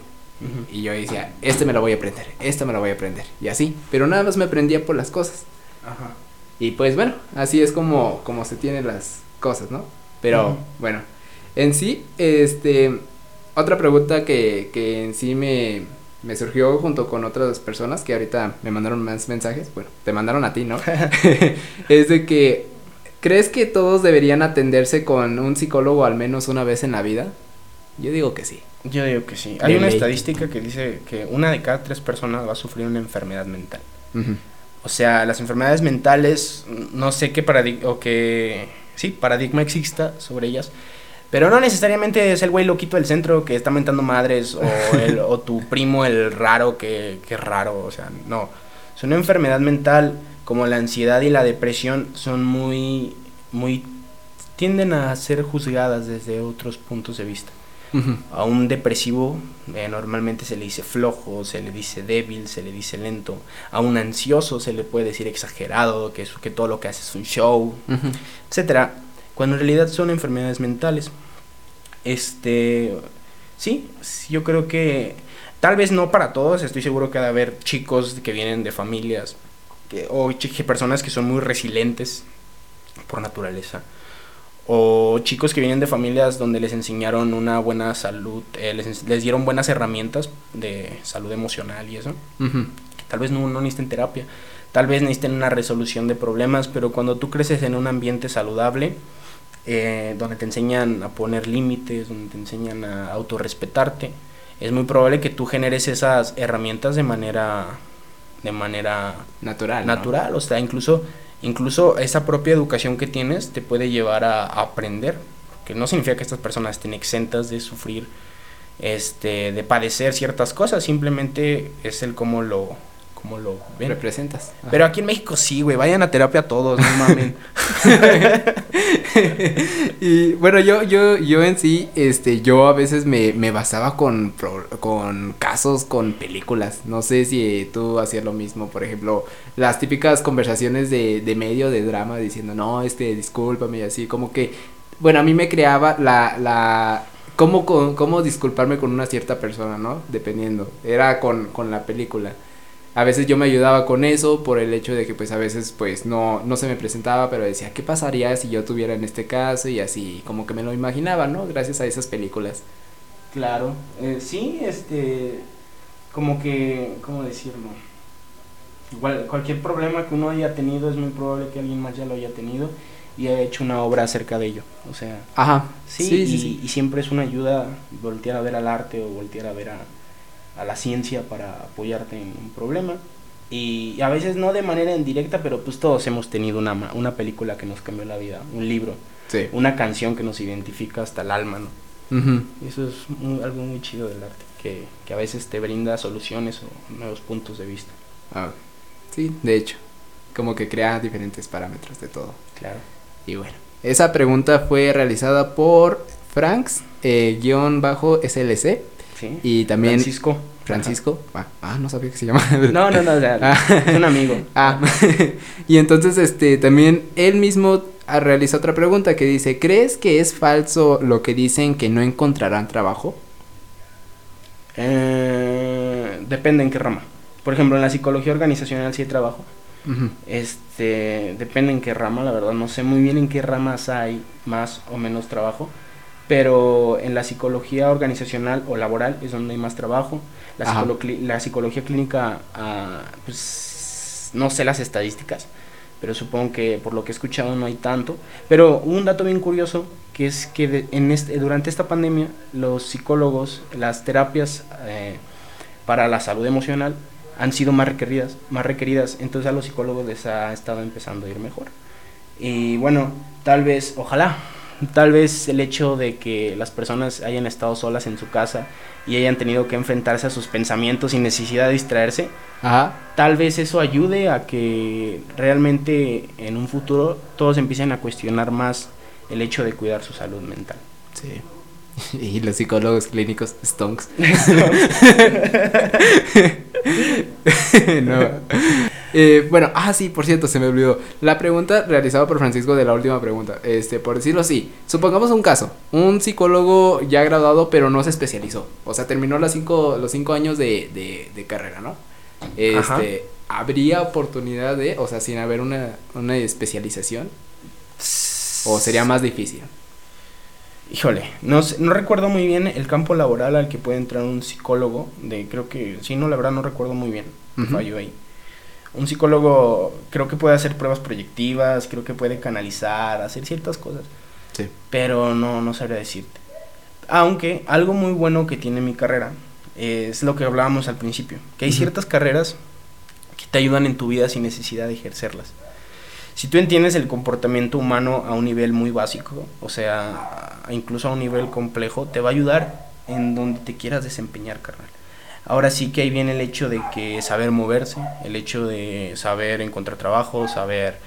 Y yo decía, este me lo voy a aprender, este me lo voy a aprender. Y así, pero nada más me aprendía por las cosas. Ajá. Y pues bueno, así es como, como se tienen las cosas, ¿no? Pero bueno, en sí, este, otra pregunta que, que en sí me, me surgió junto con otras personas que ahorita me mandaron más mensajes, bueno, te mandaron a ti, ¿no? es de que, ¿crees que todos deberían atenderse con un psicólogo al menos una vez en la vida? Yo digo que sí. Yo digo que sí. Hay una estadística que dice que una de cada tres personas va a sufrir una enfermedad mental. O sea, las enfermedades mentales, no sé qué paradigma, o qué, sí, paradigma exista sobre ellas, pero no necesariamente es el güey loquito del centro que está mentando madres o, el, o tu primo el raro que, que raro, o sea, no. Es una enfermedad mental como la ansiedad y la depresión son muy, muy, tienden a ser juzgadas desde otros puntos de vista. A un depresivo eh, normalmente se le dice flojo, se le dice débil, se le dice lento. A un ansioso se le puede decir exagerado, que, es, que todo lo que hace es un show, etcétera. Cuando en realidad son enfermedades mentales. Este, sí, yo creo que tal vez no para todos. Estoy seguro que ha de haber chicos que vienen de familias que, o personas que son muy resilientes por naturaleza o chicos que vienen de familias donde les enseñaron una buena salud, eh, les, les, dieron buenas herramientas de salud emocional y eso, tal vez no, no necesiten terapia, tal vez necesiten una resolución de problemas, pero cuando tú creces en un ambiente saludable, eh, donde te enseñan a poner límites, donde te enseñan a autorrespetarte, es muy probable que tú generes esas herramientas de manera de manera natural, natural, o sea, incluso incluso esa propia educación que tienes te puede llevar a, aprender, que no significa que estas personas estén exentas de sufrir, este, de padecer ciertas cosas, simplemente es el cómo lo, cómo lo ven. Representas. Pero aquí en México sí, güey, vayan a terapia todos, no mames. y bueno, yo, yo, yo en sí, este, yo a veces me, me basaba con, con casos, con películas. No sé si tú hacías lo mismo, por ejemplo, las típicas conversaciones de, de medio de drama diciendo, no, este, discúlpame y así, como que, bueno, a mí me creaba la, la, cómo, cómo disculparme con una cierta persona, ¿no? Dependiendo, era con, con la película a veces yo me ayudaba con eso por el hecho de que pues a veces pues no, no se me presentaba, pero decía, ¿qué pasaría si yo tuviera en este caso? Y así como que me lo imaginaba, ¿no? Gracias a esas películas. Claro, eh, sí, este, como que, ¿cómo decirlo? Igual, cualquier problema que uno haya tenido es muy probable que alguien más ya lo haya tenido y haya hecho una obra acerca de ello. O sea, Ajá. Sí, sí, y, y siempre es una ayuda voltear a ver al arte o voltear a ver a a la ciencia para apoyarte en un problema. Y a veces no de manera indirecta, pero pues todos hemos tenido una, una película que nos cambió la vida, un libro, una canción que nos identifica hasta el alma, ¿no? Eso es algo muy chido del arte, que, que, a veces te brinda soluciones o nuevos puntos de vista. Ah, sí, de hecho, como que crea diferentes parámetros de todo. Claro. Y bueno, esa pregunta fue realizada por Franks, eh, guion bajo SLC. Y también... Francisco. Francisco. Ah, ah, no sabía que se llama. No, no, no, ah. es un amigo. Ah, y entonces este también él mismo realiza otra pregunta que dice, ¿crees que es falso lo que dicen que no encontrarán trabajo? Eh, depende en qué rama. Por ejemplo, en la psicología organizacional sí hay trabajo. Este, depende en qué rama, la verdad no sé muy bien en qué ramas hay más o menos trabajo pero en la psicología organizacional o laboral es donde hay más trabajo. La, la psicología clínica, ah, pues no sé las estadísticas, pero supongo que por lo que he escuchado no hay tanto. Pero un dato bien curioso, que es que en este, durante esta pandemia los psicólogos, las terapias eh, para la salud emocional han sido más requeridas, más requeridas, entonces a los psicólogos les ha estado empezando a ir mejor. Y bueno, tal vez, ojalá, Tal vez el hecho de que las personas hayan estado solas en su casa y hayan tenido que enfrentarse a sus pensamientos sin necesidad de distraerse, Ajá. tal vez eso ayude a que realmente en un futuro todos empiecen a cuestionar más el hecho de cuidar su salud mental. Sí. Y los psicólogos clínicos, stonks. no. Eh, bueno, ah, sí, por cierto, se me olvidó. La pregunta realizada por Francisco de la última pregunta. Este, por decirlo así, supongamos un caso. Un psicólogo ya graduado, pero no se especializó. O sea, terminó las cinco, los cinco años de, de, de carrera, ¿no? Este, ¿habría oportunidad de, o sea, sin haber una, una especialización? ¿O sería más difícil? Híjole, no, no recuerdo muy bien el campo laboral al que puede entrar un psicólogo. De creo que, sí, no, la verdad no recuerdo muy bien. Fallo ahí. Un psicólogo creo que puede hacer pruebas proyectivas, creo que puede canalizar, hacer ciertas cosas. Sí. pero no, no sabría decirte. Aunque algo muy bueno que tiene mi carrera es lo que hablábamos al principio, que hay ciertas carreras que te ayudan en tu vida sin necesidad de ejercerlas. Si tú entiendes el comportamiento humano a un nivel muy básico, o sea, incluso a un nivel complejo, te va a ayudar en donde te quieras desempeñar, carnal. Ahora sí que ahí viene el hecho de que saber moverse, el hecho de saber encontrar trabajo, saber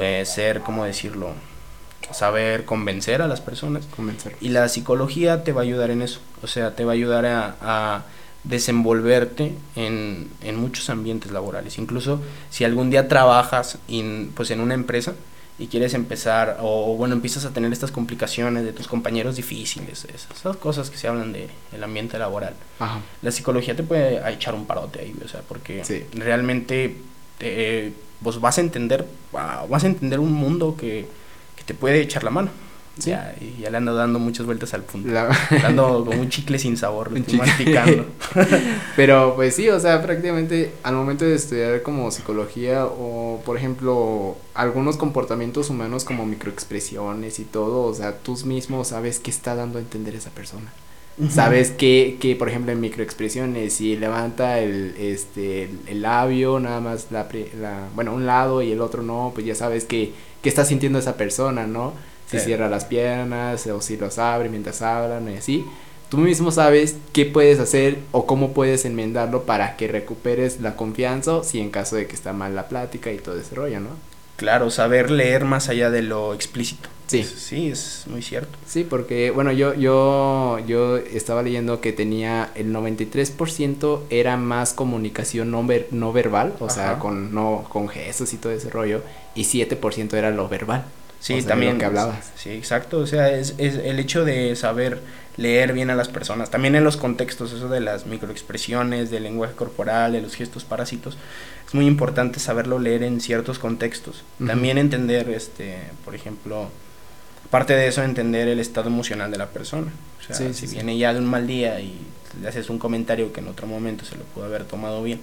eh, ser, ¿cómo decirlo? Saber convencer a las personas. Convencer. Y la psicología te va a ayudar en eso. O sea, te va a ayudar a, a desenvolverte en, en muchos ambientes laborales. Incluso si algún día trabajas pues en una empresa y quieres empezar, o bueno, empiezas a tener estas complicaciones de tus compañeros difíciles, esas, cosas que se hablan del ambiente laboral. Ajá. La psicología te puede echar un parote ahí, o sea, porque Sí. realmente te, pues vas a entender, wow, vas a entender un mundo que, que te puede echar la mano. Sí. Ya, y ya le ando dando muchas vueltas al punto. La- Dando como un chicle sin sabor, lo estoy masticando. Pero pues sí, o sea, prácticamente al momento de estudiar como psicología o por ejemplo algunos comportamientos humanos como microexpresiones y todo, o sea, tú mismo sabes qué está dando a entender esa persona. Sabes que, que por ejemplo en microexpresiones si levanta el este el, el labio nada más la, la bueno un lado y el otro no pues ya sabes que, que está sintiendo esa persona no si Sí. cierra las piernas o si los abre mientras hablan y así tú mismo sabes qué puedes hacer o cómo puedes enmendarlo para que recuperes la confianza si en caso de que está mal la plática y todo ese rollo no Claro, saber leer más allá de lo explícito. Sí. Sí, es muy cierto. Sí, porque, bueno, yo, yo, yo estaba leyendo que tenía el 93% era más comunicación no, ver- no verbal, o sea, con, no, con gestos y todo ese rollo, y 7% era lo verbal. Sí, o sea, de también. Lo que hablabas. Sí, exacto. O sea, es, es el hecho de saber leer bien a las personas. También en los contextos, eso de las microexpresiones, del lenguaje corporal, de los gestos parásitos. Es muy importante saberlo leer en ciertos contextos. También entender, este, por ejemplo, aparte de eso, entender el estado emocional de la persona. O sea, Sí, si sí, sí. viene ya de un mal día y le haces un comentario que en otro momento se lo pudo haber tomado bien.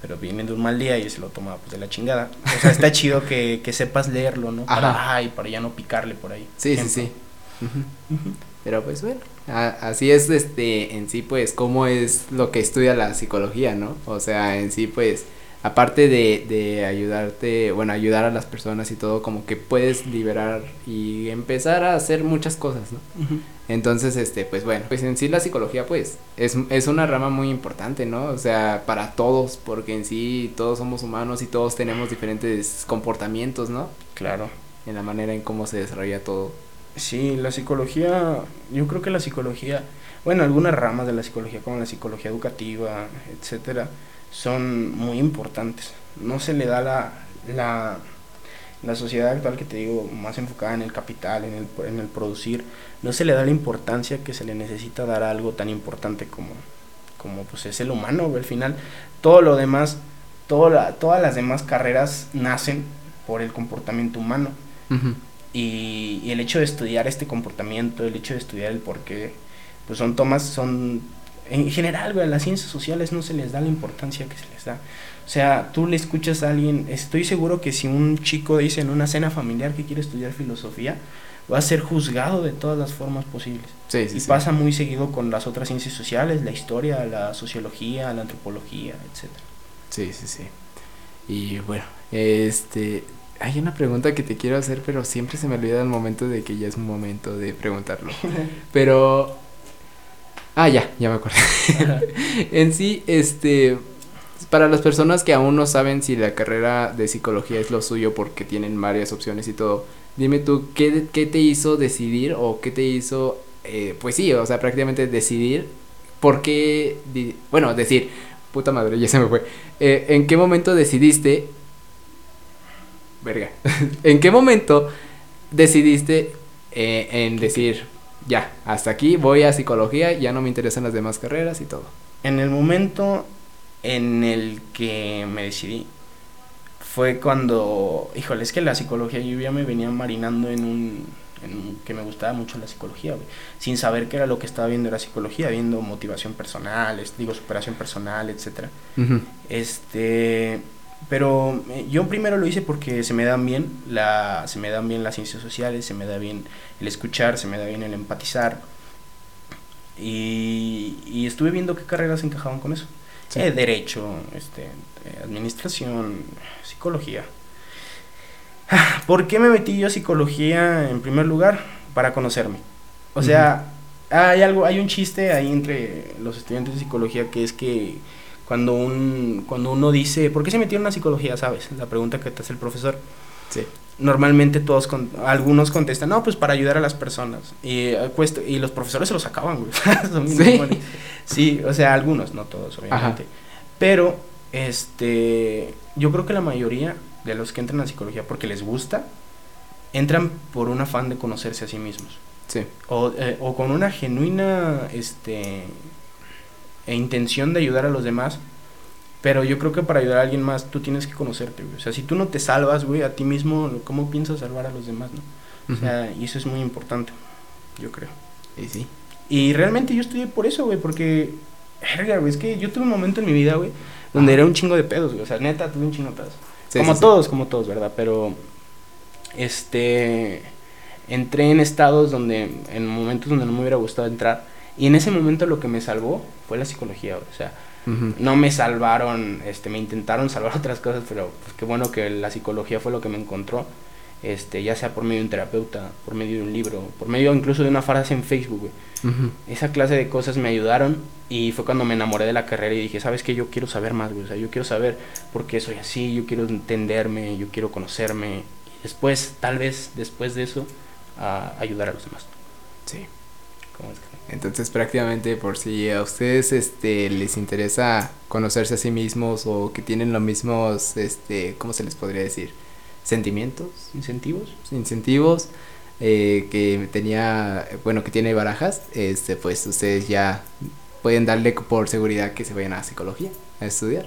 Pero viene de un mal día y se lo toma pues de la chingada. O sea, está chido que, que sepas leerlo, ¿no? Para, Ajá. ay, para ya no picarle por ahí. Sí, sí, sí. Pero pues bueno, a- así es este en sí pues cómo es lo que estudia la psicología, ¿no? O sea, en sí pues aparte de, de ayudarte, bueno, ayudar a las personas y todo, como que puedes liberar y empezar a hacer muchas cosas, ¿no? Ujú. Entonces, este, pues bueno, pues en sí la psicología pues es, es una rama muy importante, ¿no? O sea, para todos, porque en sí todos somos humanos y todos tenemos diferentes comportamientos, ¿no? Claro. En la manera en cómo se desarrolla todo. Sí, la psicología, yo creo que la psicología, bueno, algunas ramas de la psicología como la psicología educativa, etcétera, son muy importantes. No se le da la, la, la sociedad actual que te digo, más enfocada en el capital, en el, en el producir, no se le da la importancia que se le necesita dar a algo tan importante como, como pues es el humano, güey. al final todo lo demás, todo la- todas las demás carreras nacen por el comportamiento humano. Y, y el hecho de estudiar este comportamiento, el hecho de estudiar el por qué, pues son tomas, son, en general, güey, a las ciencias sociales no se les da la importancia que se les da. O sea, tú le escuchas a alguien, estoy seguro que si un chico dice en una cena familiar que quiere estudiar filosofía, va a ser juzgado de todas las formas posibles. Sí, sí, y sí. pasa muy seguido con las otras ciencias sociales, la historia, la sociología, la antropología, etcétera. Sí, sí, sí. Y bueno, este, hay una pregunta que te quiero hacer, pero siempre se me olvida el momento de que ya es un momento de preguntarlo. pero... Ah, ya, ya me acordé. en sí, este... Para las personas que aún no saben si la carrera de psicología es lo suyo porque tienen varias opciones y todo, dime tú, ¿qué, qué te hizo decidir o qué te hizo, eh, pues sí, o sea, prácticamente decidir por qué, bueno, decir, puta madre, ya se me fue, eh, ¿en qué momento decidiste verga. ¿En qué momento decidiste eh, en decir, ya, hasta aquí voy a psicología, ya no me interesan las demás carreras y todo? En el momento en el que me decidí, fue cuando, híjole, es que la psicología yo ya me venía marinando en un, en que me gustaba mucho la psicología, sin saber qué era lo que estaba viendo era psicología, viendo motivación personal, digo, superación personal, etcétera. Este, pero eh, yo primero lo hice porque se me dan bien la se me dan bien las ciencias sociales se me da bien el escuchar se me da bien el empatizar. Y, y estuve viendo qué carreras encajaban con eso eh, derecho este eh, administración psicología ¿por qué me metí yo a psicología en primer lugar para conocerme o sea hay algo hay un chiste ahí entre los estudiantes de psicología que es que cuando, un, cuando uno dice, ¿por qué se metió en la psicología? ¿Sabes? La pregunta que te hace el profesor. Sí. Normalmente todos, con, algunos contestan, no, pues para ayudar a las personas. Y, eh, y los profesores se los acaban, güey. ¿Sí? Sí, o sea, algunos, no todos, obviamente. Pero, este, yo creo que la mayoría de los que entran a psicología porque les gusta, entran por un afán de conocerse a sí mismos. Sí. O, eh, o con una genuina, este, e intención de ayudar a los demás. Pero yo creo que para ayudar a alguien más tú tienes que conocerte, güey. O sea, si tú no te salvas, güey, a ti mismo, ¿cómo piensas salvar a los demás, no? O sea, y eso es muy importante, yo creo. Y sí. Y realmente yo estudié por eso, güey, porque, güey, es que yo tuve un momento en mi vida, güey, donde era un chingo de pedos, güey. O sea, neta, tuve un chingo de pedos. como todos, como todos, ¿verdad? Pero, este, entré en estados donde, en momentos donde no me hubiera gustado entrar y en ese momento lo que me salvó fue la psicología, o sea, no me salvaron, este, me intentaron salvar otras cosas, pero pues, qué bueno que la psicología fue lo que me encontró, este, ya sea por medio de un terapeuta, por medio de un libro, por medio incluso de una frase en Facebook, Esa clase de cosas me ayudaron y fue cuando me enamoré de la carrera y dije, ¿sabes qué? Yo quiero saber más, güey, o sea, yo quiero saber por qué soy así, yo quiero entenderme, yo quiero conocerme. Y después, tal vez, después de eso, a ayudar a los demás. Sí. ¿Cómo es que? Entonces prácticamente por si a ustedes este les interesa conocerse a sí mismos o que tienen los mismos este ¿cómo se les podría decir? Sentimientos, incentivos, incentivos eh, que tenía, bueno, que tiene Barajas, este pues ustedes ya pueden darle por seguridad que se vayan a psicología a estudiar.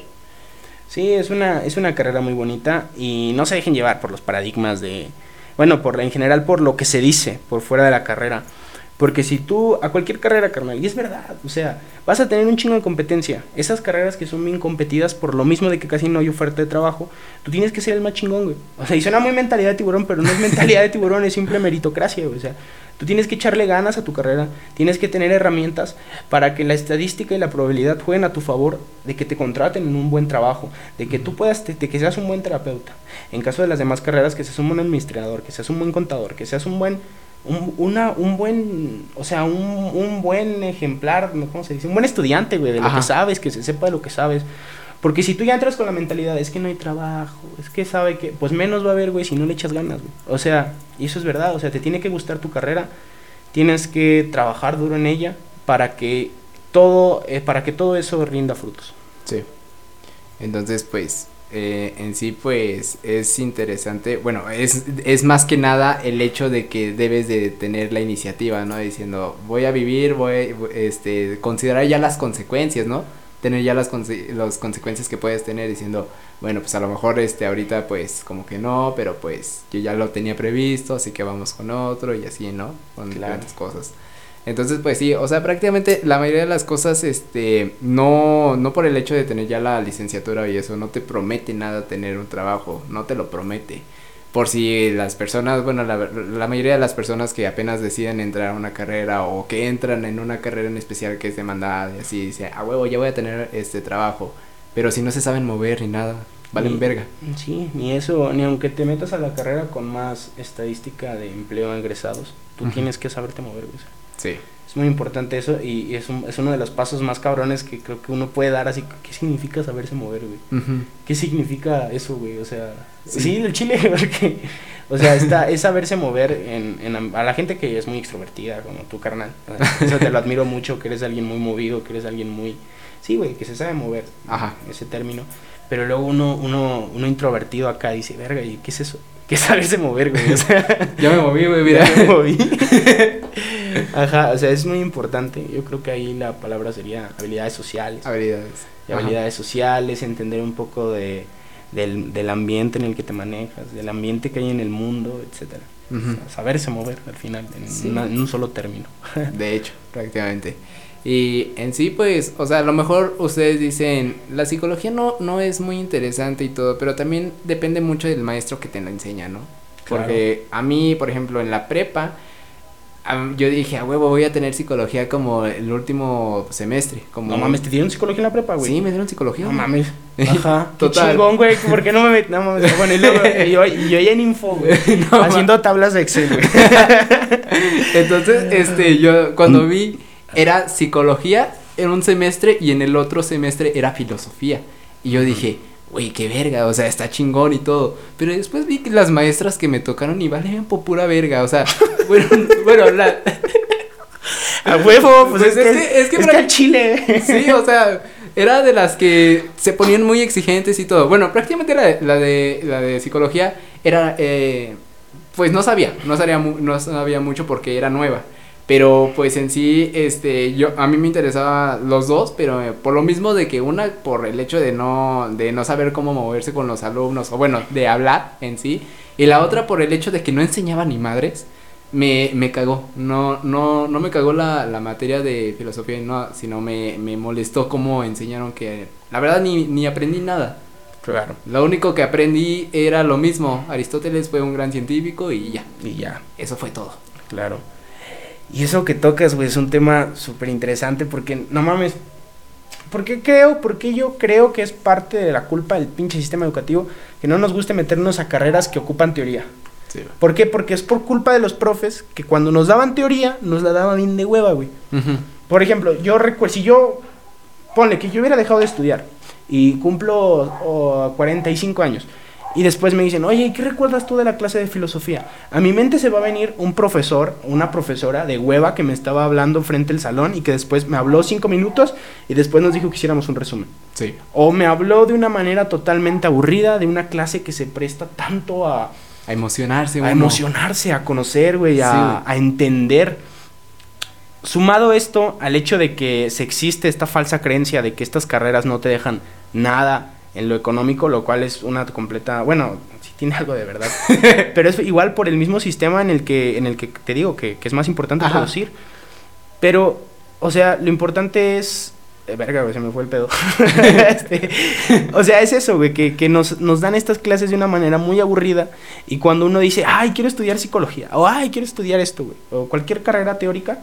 Sí, es una es una carrera muy bonita y no se dejen llevar por los paradigmas de bueno, por en general por lo que se dice por fuera de la carrera porque si tú, a cualquier carrera, carnal, y es verdad, o sea, vas a tener un chingo de competencia. Esas carreras que son bien competidas por lo mismo de que casi no hay oferta de trabajo, tú tienes que ser el más chingón, güey. O sea, y suena muy mentalidad de tiburón, pero no es mentalidad de tiburón, es simple meritocracia, güey. O sea, tú tienes que echarle ganas a tu carrera, tienes que tener herramientas para que la estadística y la probabilidad jueguen a tu favor de que te contraten en un buen trabajo, de que tú puedas, de que seas un buen terapeuta. En caso de las demás carreras, que seas un buen administrador, que seas un buen contador, que seas un buen un, una, un buen, o sea, un, un, buen ejemplar, ¿cómo se dice? Un buen estudiante, güey, de lo que sabes, que se sepa de lo que sabes. Porque si tú ya entras con la mentalidad, es que no hay trabajo, es que sabe que, pues menos va a haber, güey, si no le echas ganas, güey. O sea, y eso es verdad, o sea, te tiene que gustar tu carrera, tienes que trabajar duro en ella para que todo, eh, para que todo eso rinda frutos. Sí. Entonces, pues, eh, en sí pues es interesante, bueno, es, es más que nada el hecho de que debes de tener la iniciativa, ¿no? Diciendo, voy a vivir, voy, este, considerar ya las consecuencias, ¿no? Tener ya las, las consecuencias que puedes tener diciendo, bueno, pues a lo mejor este ahorita pues como que no, pero pues yo ya lo tenía previsto, así que vamos con otro y así, ¿no? Con las cosas. Entonces, pues sí, o sea, prácticamente la mayoría de las cosas, este, no, no por el hecho de tener ya la licenciatura y eso, no te promete nada tener un trabajo, no te lo promete. Por si las personas, bueno, la, la mayoría de las personas que apenas deciden entrar a una carrera o que entran en una carrera en especial que es demandada y así, dice, a huevo, ya voy a tener este trabajo, pero si no se saben mover ni nada, valen Ni- verga. Sí, ni eso, ni aunque te metas a la carrera con más estadística de empleo egresados, tú tienes que saberte mover, güey. Sí. Es muy importante eso y, y es, un- es uno de los pasos más cabrones que creo que uno puede dar así. ¿Qué significa saberse mover, güey? ¿Qué significa eso, güey? O sea, Sí. sí, el chile, porque, o sea, está, es saberse mover en, en a la gente que es muy extrovertida, como tu carnal. O sea, Eso te lo admiro mucho, que eres alguien muy movido, que eres alguien muy, sí, güey, que se sabe mover, Ajá. ese término. Pero luego uno, uno, uno introvertido acá dice, verga, ¿y qué es eso? ¿Qué es saberse mover, güey? O sea, Ya me moví, güey, mira. ya me moví. Ajá, o sea, es muy importante. Yo creo que ahí la palabra sería habilidades sociales Habilidades. y habilidades sociales, entender un poco de, del, del ambiente en el que te manejas, del ambiente que hay en el mundo, etcétera. Ajá. Ujú. O sea, saberse mover al final, en, Sí. una- en un solo término. De hecho, prácticamente. Y en sí, pues, o sea, a lo mejor ustedes dicen, la psicología no, no es muy interesante y todo, pero también depende mucho del maestro que te la enseña, ¿no? Claro. Porque a mí, por ejemplo, en la prepa, yo dije, a huevo, voy a tener psicología como el último semestre. Como... No mames, ¿te dieron psicología en la prepa, güey? Sí, me dieron psicología. No mames. Ajá. Qué Total. chingón, güey. ¿Por qué no me met- No mames. Bueno, y luego y yo, yo ya en info, güey. No, haciendo tablas de Excel, güey. Entonces, este, yo cuando vi, era psicología en un semestre y en el otro semestre era filosofía. Y yo dije, güey, qué verga, o sea, está chingón y todo. Pero después vi que las maestras que me tocaron y valían por pura verga, o sea, bueno, bueno, la- A huevo, pues, Pues es, es que, es que es que chile. sí, o sea, era de las que se ponían muy exigentes y todo. Bueno, prácticamente la la de, la de psicología era, eh, pues no sabía, no sabía, no sabía mucho porque era nueva. Pero pues en sí, este, yo, a mí me interesaba los dos, pero eh, por lo mismo de que una, por el hecho de no, de no saber cómo moverse con los alumnos, o bueno, de hablar en sí, y la otra por el hecho de que no enseñaba ni madres, me, me cagó. No, no, no me cagó la, la materia de filosofía, no, sino me, me molestó cómo enseñaron que, la verdad, ni, ni aprendí nada. Claro. Lo único que aprendí era lo mismo. Aristóteles fue un gran científico y ya, Y ya. eso fue todo. Claro. Y eso que tocas, güey, es un tema súper interesante porque, no mames, ¿por qué creo, por qué yo creo que es parte de la culpa del pinche sistema educativo que no nos guste meternos a carreras que ocupan teoría? Sí. ¿Por qué? Porque es por culpa de los profes que cuando nos daban teoría, nos la daban bien de hueva, güey. Por ejemplo, yo recuerdo, si yo, ponle que yo hubiera dejado de estudiar y cumplo oh, 45 años y después me dicen, oye, ¿y qué recuerdas tú de la clase de filosofía? A mi mente se va a venir un profesor, una profesora de hueva que me estaba hablando frente al salón y que después me habló cinco minutos y después nos dijo que hiciéramos un resumen. Sí. O me habló de una manera totalmente aburrida, de una clase que se presta tanto a, A emocionarse, a emocionarse, a conocer, güey, a, Sí, a entender. Sumado esto al hecho de que se existe esta falsa creencia de que estas carreras no te dejan nada en lo económico, lo cual es una completa, bueno, sí tiene algo de verdad, pero es igual por el mismo sistema en el que, en el que te digo que, que es más importante Ajá. producir. Pero, o sea, lo importante es... eh, verga, güey, se me fue el pedo. Este, o sea, es eso, güey, que, que nos, nos dan estas clases de una manera muy aburrida y cuando uno dice, ay, quiero estudiar psicología, o ay, quiero estudiar esto, güey, o cualquier carrera teórica,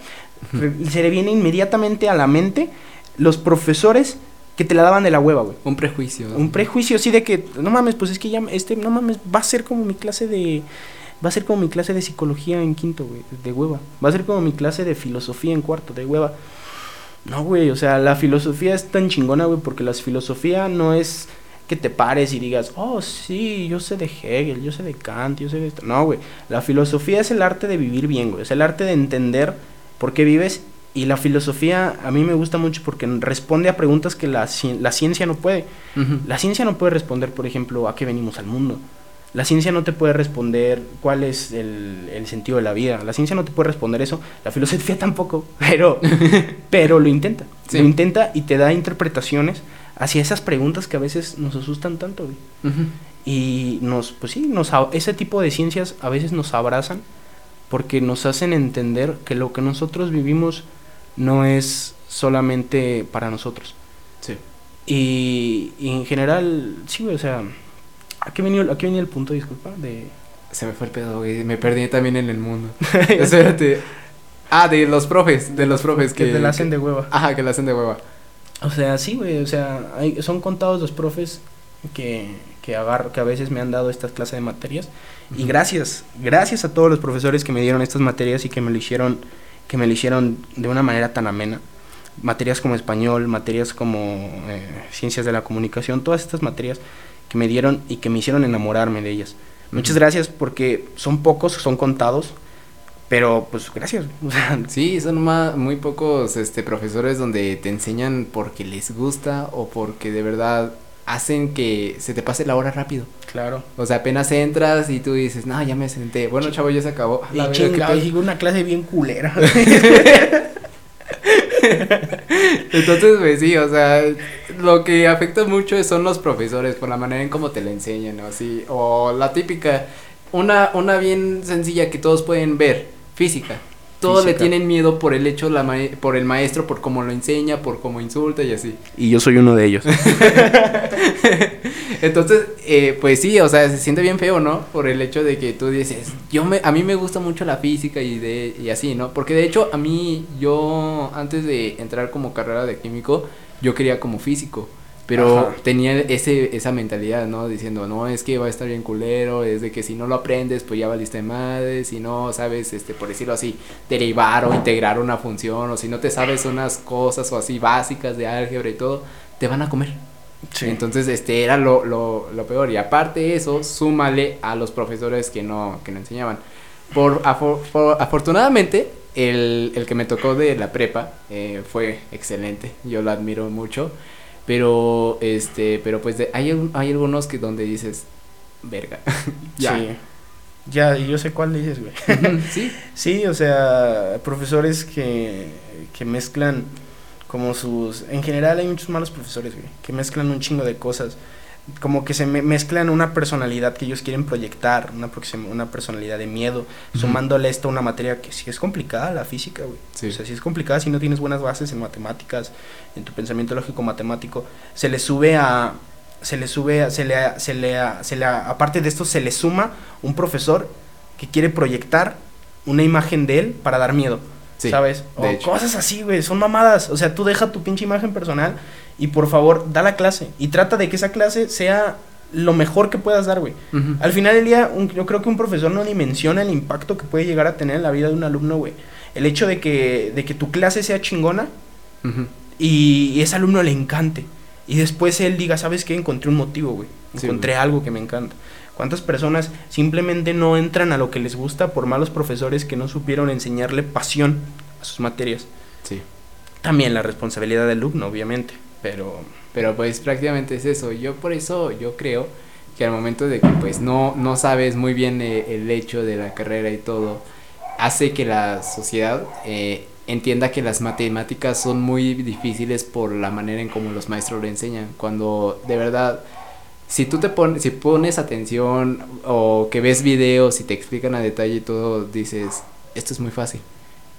se le viene inmediatamente a la mente los profesores que te la daban de la hueva, güey. Un prejuicio. Un prejuicio así de que, no mames, pues es que ya, este, no mames, va a ser como mi clase de, va a ser como mi clase de psicología en quinto, güey, de hueva. Va a ser como mi clase de filosofía en cuarto, de hueva. No, güey, o sea, la filosofía es tan chingona, güey, porque la filosofía no es que te pares y digas, oh, sí, yo sé de Hegel, yo sé de Kant, yo sé de esto. No, güey, la filosofía es el arte de vivir bien, güey, es el arte de entender por qué vives. Y la filosofía a mí me gusta mucho porque responde a preguntas que la, la ciencia no puede. La ciencia no puede responder, por ejemplo, a qué venimos al mundo. La ciencia no te puede responder cuál es el, el sentido de la vida. La ciencia no te puede responder eso. La filosofía tampoco, pero, pero lo intenta. Sí. Lo intenta y te da interpretaciones hacia esas preguntas que a veces nos asustan tanto. güey. Y nos, pues sí, nos, ese tipo de ciencias a veces nos abrazan porque nos hacen entender que lo que nosotros vivimos no es solamente para nosotros. Sí. Y, y en general, sí, o sea, ¿a qué venía, a qué venía el punto, disculpa? De... Se me fue el pedo, güey. Me perdí también en el mundo. Espérate. Ah, de los profes, de los profes que... que te la hacen de hueva. Ajá, que la hacen de hueva. O sea, sí, güey, o sea, hay, son contados los profes que, que agarro, que a veces me han dado estas clases de materias. Y gracias, gracias a todos los profesores que me dieron estas materias y que me lo hicieron, que me lo hicieron de una manera tan amena. Materias como español, materias como eh, ciencias de la comunicación, todas estas materias que me dieron y que me hicieron enamorarme de ellas. Muchas gracias porque son pocos, son contados, pero pues gracias. sí, son muy pocos este, profesores donde te enseñan porque les gusta o porque de verdad hacen que se te pase la hora rápido. Claro. O sea, apenas entras y tú dices, no, ya me senté. Bueno, chavo, ya se acabó. Y chinga, una clase bien culera. Entonces, pues sí, o sea, lo que afecta mucho son los profesores por la manera en cómo te la enseñan, ¿no? Así, o la típica, una, una bien sencilla que todos pueden ver, física. Todos le tienen miedo por el hecho, la por el maestro, por cómo lo enseña, por cómo insulta y así. Y yo soy uno de ellos. Entonces, eh, pues sí, o sea, se siente bien feo, ¿no? Por el hecho de que tú dices, yo me, a mí me gusta mucho la física y de, y así, ¿no? Porque de hecho, a mí, yo, antes de entrar como carrera de químico, yo quería como físico. Pero tenía ese, esa mentalidad, ¿no? Diciendo, no, es que va a estar bien culero, es de que si no lo aprendes, pues ya valiste de madre, si no sabes, este, por decirlo así, derivar o integrar una función, o si no te sabes unas cosas o así básicas de álgebra y todo, te van a comer. Entonces, este era lo, lo, lo, peor. Y aparte de eso, súmale a los profesores que no, que no enseñaban. Por, afortunadamente, el, el, que me tocó de la prepa eh, fue excelente. Yo lo admiro mucho. Pero, este, pero pues hay, hay algunos que donde dices, verga. ya. Sí. Ya, yo sé cuál dices, güey. sí. Sí, o sea, profesores que, que mezclan como sus... En general hay muchos malos profesores, güey, que mezclan un chingo de cosas. Como que se mezclan una personalidad que ellos quieren proyectar, una, una personalidad de miedo, sumándole esto a una materia que sí es complicada, la física, güey. O sea, sí es complicada si no tienes buenas bases en matemáticas, en tu pensamiento lógico matemático. Se le sube a... Se le sube, a, se le, se le, se le, aparte de esto, se le suma un profesor que quiere proyectar una imagen de él para dar miedo. ¿Sabes? O cosas así, güey, son mamadas. O sea, tú deja tu pinche imagen personal y por favor, da la clase. Y trata de que esa clase sea lo mejor que puedas dar, güey. Al final del día, yo creo que un profesor no dimensiona el impacto que puede llegar a tener en la vida de un alumno, güey. El hecho de que, de que tu clase sea chingona y, ese alumno le encante. Y después él diga, ¿sabes qué? Encontré un motivo, güey. Encontré algo que me encanta. ¿Cuántas personas simplemente no entran a lo que les gusta por malos profesores que no supieron enseñarle pasión a sus materias? Sí. También la responsabilidad del alumno, obviamente, pero... Pero pues prácticamente es eso. Yo por eso yo creo que al momento de que pues no, no sabes muy bien eh, el hecho de la carrera y todo, hace que la sociedad eh, entienda que las matemáticas son muy difíciles por la manera en cómo los maestros lo enseñan. Cuando de verdad si tú te pones, si pones atención o que ves videos y te explican a detalle y todo, dices, esto es muy fácil.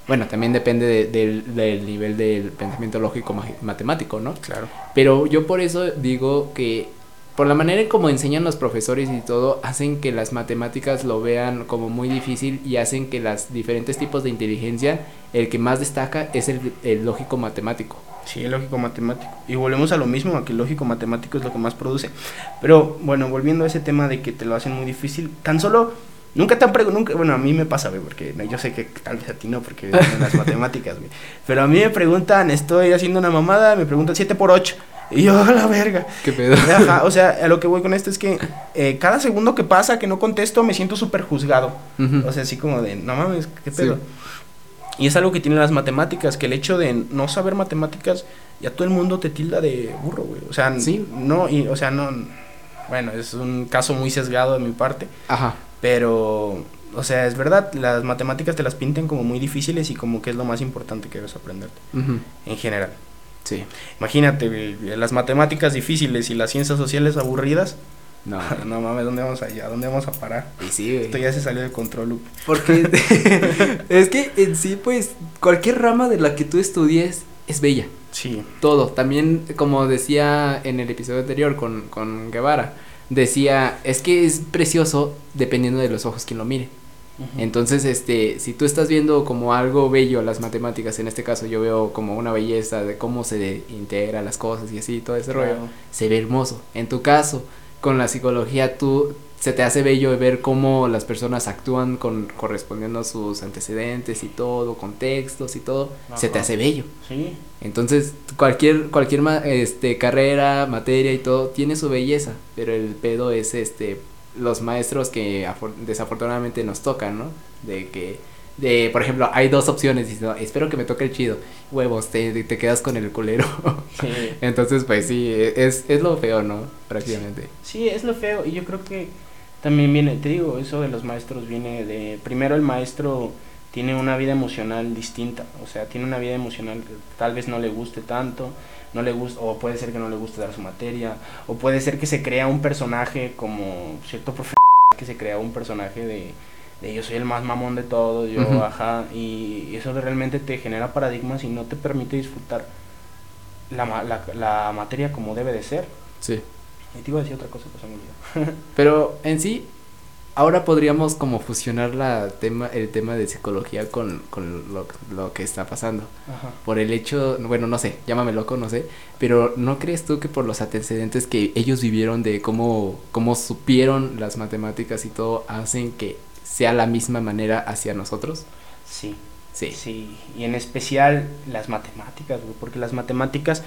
Bueno, también depende del, nivel del pensamiento lógico matemático, ¿no? Claro. Pero yo por eso digo que por la manera en cómo enseñan los profesores y todo, hacen que las matemáticas lo vean como muy difícil y hacen que los diferentes tipos de inteligencia, el que más destaca es el, el lógico matemático. Sí, el lógico matemático. Y volvemos a lo mismo, a que el lógico matemático es lo que más produce. Pero bueno, volviendo a ese tema de que te lo hacen muy difícil, tan solo Nunca te han preguntado, bueno, a mí me pasa, güey, porque yo sé que tal vez a ti no, porque en las matemáticas, güey. Pero a mí me preguntan, estoy haciendo una mamada, me preguntan 7 por 8. Y yo, la verga. ¿Qué pedo? o sea, a lo que voy con esto es que eh, cada segundo que pasa que no contesto me siento súper juzgado. O sea, así como de, no mames, ¿qué pedo? Y es algo que tienen las matemáticas, que el hecho de no saber matemáticas, ya todo el mundo te tilda de burro, güey. O sea, ¿Sí? no, y, o sea, no, bueno, es un caso muy sesgado de mi parte. Ajá. Pero, o sea, es verdad, las matemáticas te las pintan como muy difíciles y como que es lo más importante que debes aprender en general. Sí. Imagínate, las matemáticas difíciles y las ciencias sociales aburridas, no. no mames, ¿dónde vamos allá? ¿Dónde vamos a parar? Y sí, güey. Esto ya se salió de control, Porque es que en sí, pues, cualquier rama de la que tú estudies es bella. Sí. Todo. También, como decía en el episodio anterior con, con Guevara, decía, es que es precioso dependiendo de los ojos quien lo mire. Entonces, este, si tú estás viendo como algo bello las matemáticas, en este caso yo veo como una belleza de cómo se integra las cosas y así, todo ese rollo, se ve hermoso. En tu caso, con la psicología tú se te hace bello ver cómo las personas actúan con correspondiendo a sus antecedentes y todo, contextos y todo, se te hace bello. Sí. Entonces, cualquier cualquier este carrera, materia y todo tiene su belleza, pero el pedo es este los maestros que desafortunadamente nos tocan, ¿no? De que de, por ejemplo, hay dos opciones, y espero que me toque el chido, huevos, te, te quedas con el culero. Entonces, pues sí, es, es lo feo, ¿no? Prácticamente. Sí, es lo feo, y yo creo que también viene, te digo, eso de los maestros viene de, primero el maestro tiene una vida emocional distinta, o sea, tiene una vida emocional que tal vez no le guste tanto, no le gusta, o puede ser que no le guste dar su materia, o puede ser que se crea un personaje como cierto profesor que se crea un personaje de, de yo soy el más mamón de todos, yo, ajá, y eso realmente te genera paradigmas y no te permite disfrutar la, la, la materia como debe de ser. Sí. Y te iba a decir otra cosa, pues Pero en sí, ahora podríamos como fusionar la tema, el tema de psicología con, con lo, lo, que está pasando. Ajá. Por el hecho, bueno, no sé, llámame loco, no sé, pero ¿no crees tú que por los antecedentes que ellos vivieron de cómo, cómo supieron las matemáticas y todo, hacen que sea la misma manera hacia nosotros? Sí. Sí. Sí, y en especial las matemáticas, porque las matemáticas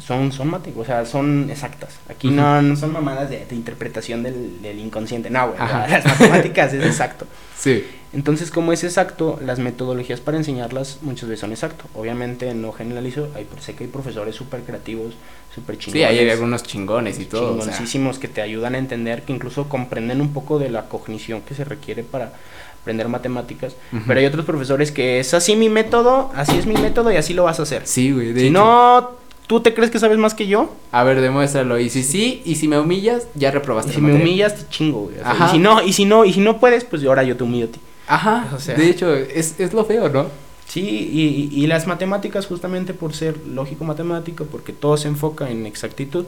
son, son o sea, son exactas. Aquí no, son mamadas de, interpretación del, del, inconsciente, no, güey, las matemáticas es exacto. Sí. Entonces, como es exacto, las metodologías para enseñarlas muchas veces son exacto. Obviamente no generalizo, hay, sé que hay profesores súper creativos, súper chingones. Sí, hay algunos chingones y todo. Chingoncísimos que te ayudan a entender, que incluso comprenden un poco de la cognición que se requiere para aprender matemáticas. Pero hay otros profesores que es así mi método, así es mi método y así lo vas a hacer. Sí, güey. si no ¿Tú te crees que sabes más que yo? A ver, demuéstralo. Y si sí, y si me humillas, ya reprobaste. Y si me humillas, te chingo, güey. y si no, y si no, y si no puedes, pues ahora yo te humillo a ti. Ajá. O sea, de hecho, es, es lo feo, ¿no? Sí, y, y, las matemáticas, justamente por ser lógico matemático, porque todo se enfoca en exactitud,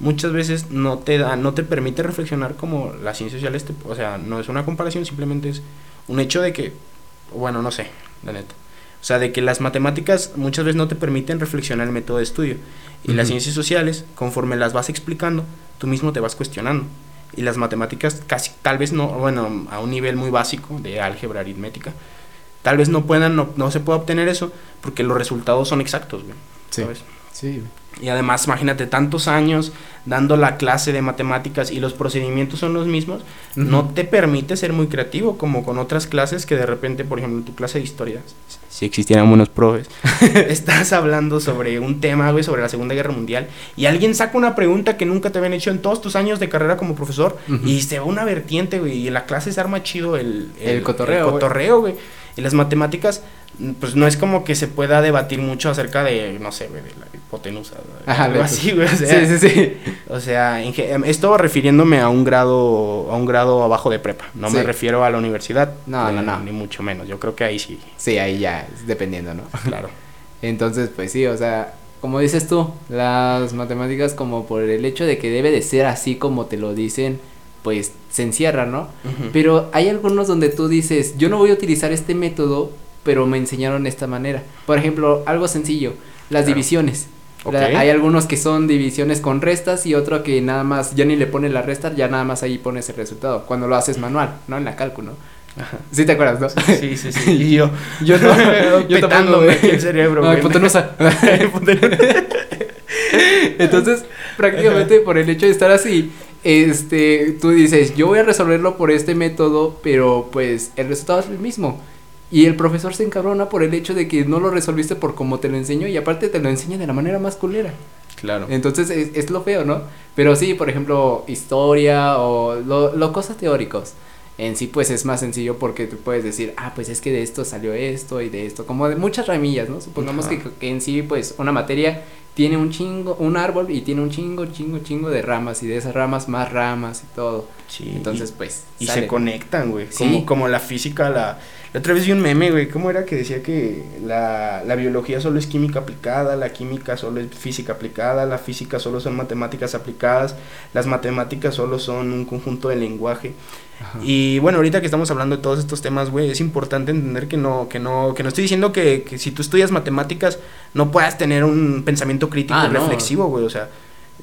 muchas veces no te da, no te permite reflexionar como las ciencias sociales, o sea, no es una comparación, simplemente es un hecho de que, bueno, no sé, la neta. O sea, de que las matemáticas muchas veces no te permiten reflexionar el método de estudio. Y las ciencias sociales, conforme las vas explicando, tú mismo te vas cuestionando. Y las matemáticas casi, tal vez no, bueno, a un nivel muy básico de álgebra aritmética, tal vez no puedan, no, no se pueda obtener eso porque los resultados son exactos, güey. Sí. Sí. Y además, imagínate, tantos años dando la clase de matemáticas y los procedimientos son los mismos, no te permite ser muy creativo como con otras clases que de repente, por ejemplo, en tu clase de historia, si existieran buenos profes, estás hablando sobre un tema, güey, sobre la Segunda Guerra Mundial y alguien saca una pregunta que nunca te habían hecho en todos tus años de carrera como profesor y se va una vertiente, güey, y en la clase se arma chido el, el, cotorreo. El cotorreo, güey. Y las matemáticas pues no es como que se pueda debatir mucho acerca de, no sé, de la hipotenusa, Ajá, algo así, güey, o sea, sí, sí, sí. O sea, em, esto refiriéndome a un grado, a un grado abajo de prepa, no me refiero a la universidad. No, no, no. Ni mucho menos, yo creo que ahí sí. Sí, ahí ya, dependiendo, ¿no? Claro. Entonces, pues sí, o sea, como dices tú, las matemáticas como por el hecho de que debe de ser así como te lo dicen, pues se encierra, ¿no? Pero hay algunos donde tú dices, yo no voy a utilizar este método pero me enseñaron de esta manera. Por ejemplo, algo sencillo, las divisiones. hay algunos que son divisiones con restas y otro que nada más, ya ni le pone la resta, ya nada más ahí pones el resultado. Cuando lo haces manual, ¿no? En la cálculo. Ajá. ¿Sí te acuerdas, no? Sí, sí, sí. Y yo, yo no, yo tampoco, el cerebro, no. Entonces, prácticamente por el hecho de estar así, este, tú dices, yo voy a resolverlo por este método, pero pues el resultado es el mismo. Y el profesor se encabrona por el hecho de que no lo resolviste por como te lo enseñó y aparte te lo enseña de la manera más culera. Claro. Entonces es, lo feo, ¿no? Pero sí, por ejemplo, historia o lo, lo cosas teóricos. En sí, pues es más sencillo porque tú puedes decir, ah, pues es que de esto salió esto y de esto, como de muchas ramillas, ¿no? Supongamos que, que, en sí, pues una materia tiene un chingo, un árbol y tiene un chingo, chingo, chingo de ramas y de esas ramas más ramas y todo. Sí. Entonces, pues. Y se conectan, güey. Como, como la física, la, la otra vez vi un meme, güey. ¿Cómo era que decía que la, la biología solo es química aplicada, la química solo es física aplicada, la física solo son matemáticas aplicadas, las matemáticas solo son un conjunto de lenguaje? Y bueno, ahorita que estamos hablando de todos estos temas, güey, es importante entender que no, que no, que no estoy diciendo que, si tú estudias matemáticas no puedas tener un pensamiento crítico ah, reflexivo, güey, o sea,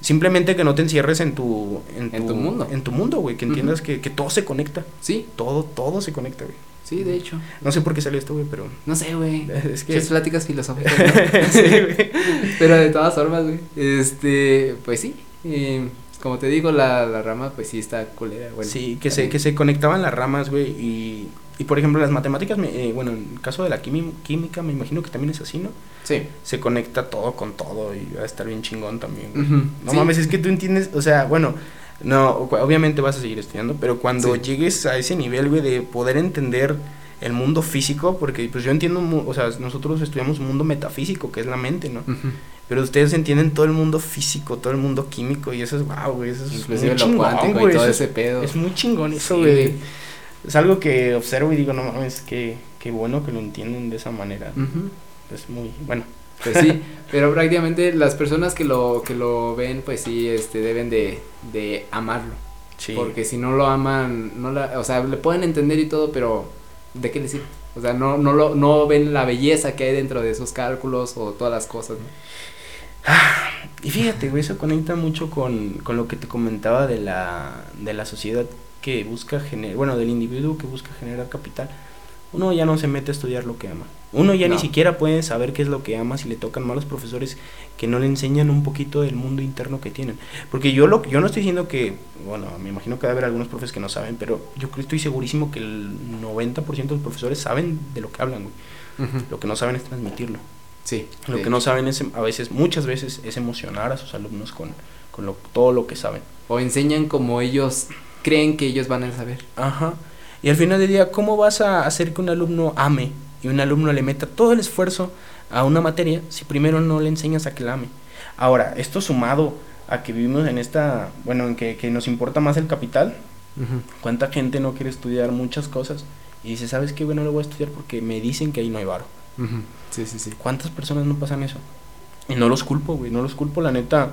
Simplemente que no te encierres en tu, en tu, En tu mundo. En tu mundo, güey. Que entiendas que, que todo se conecta. Sí, Todo, todo se conecta, güey. Sí, de hecho. No sé por qué salió esto, güey, pero. No sé, güey. Es que. Muchas pláticas filosóficas. ¿no? sí, güey. Pero de todas formas, güey. Este, pues sí. eh, como te digo, la, la rama, pues sí está culera, güey. sí, que se, que se conectaban las ramas, güey. Y, y por ejemplo, las matemáticas, me- eh, bueno, en el caso de la química, me imagino que también es así, ¿no? Sí. Se conecta todo con todo y va a estar bien chingón también, güey. No sí. mames, es que tú entiendes, o sea, bueno, no, obviamente vas a seguir estudiando, pero cuando Sí. llegues a ese nivel, güey, de poder entender el mundo físico, porque pues yo entiendo, o sea, nosotros estudiamos un mundo metafísico, que es la mente, ¿no? Pero ustedes entienden todo el mundo físico, todo el mundo químico, y eso es, wow, güey, eso es Inclusive muy lo chingón, cuántico güey, y todo eso ese es, pedo. es muy chingón eso, Sí, güey. Es algo que observo y digo, no mames, que qué bueno que lo entienden de esa manera. Es muy, bueno, Pues sí, pero prácticamente las personas que lo, que lo ven, pues sí, este, deben de, de amarlo. sí. Porque si no lo aman, no la, o sea, le pueden entender y todo, pero ¿de qué les sirve? O sea, no, no, lo, no ven la belleza que hay dentro de esos cálculos o todas las cosas, ¿no? Y fíjate, güey, eso conecta mucho con, con lo que te comentaba de la, de la sociedad que busca generar, bueno, del individuo que busca generar capital. Uno ya no se mete a estudiar lo que ama. Uno ya ni siquiera puede saber qué es lo que ama si le tocan malos profesores que no le enseñan un poquito del mundo interno que tienen. Porque yo lo yo no estoy diciendo que, bueno, me imagino que va a haber algunos profes que no saben, pero yo estoy segurísimo que el 90% de los profesores saben de lo que hablan, güey. Lo que no saben es transmitirlo. Sí. Lo que no saben es, a veces, muchas veces, es emocionar a sus alumnos con, con lo, todo lo que saben. O enseñan como ellos creen que ellos van a saber. Ajá. Y al final del día, ¿cómo vas a hacer que un alumno ame y un alumno le meta todo el esfuerzo a una materia si primero no le enseñas a que la ame? Ahora, esto sumado a que vivimos en esta, bueno, en que, que nos importa más el capital, ¿cuánta gente no quiere estudiar muchas cosas? Y dice, ¿sabes qué? Bueno, lo voy a estudiar porque me dicen que ahí no hay varo. Sí, sí, sí. ¿Cuántas personas no pasan eso? Y no los culpo, güey, no los culpo, la neta.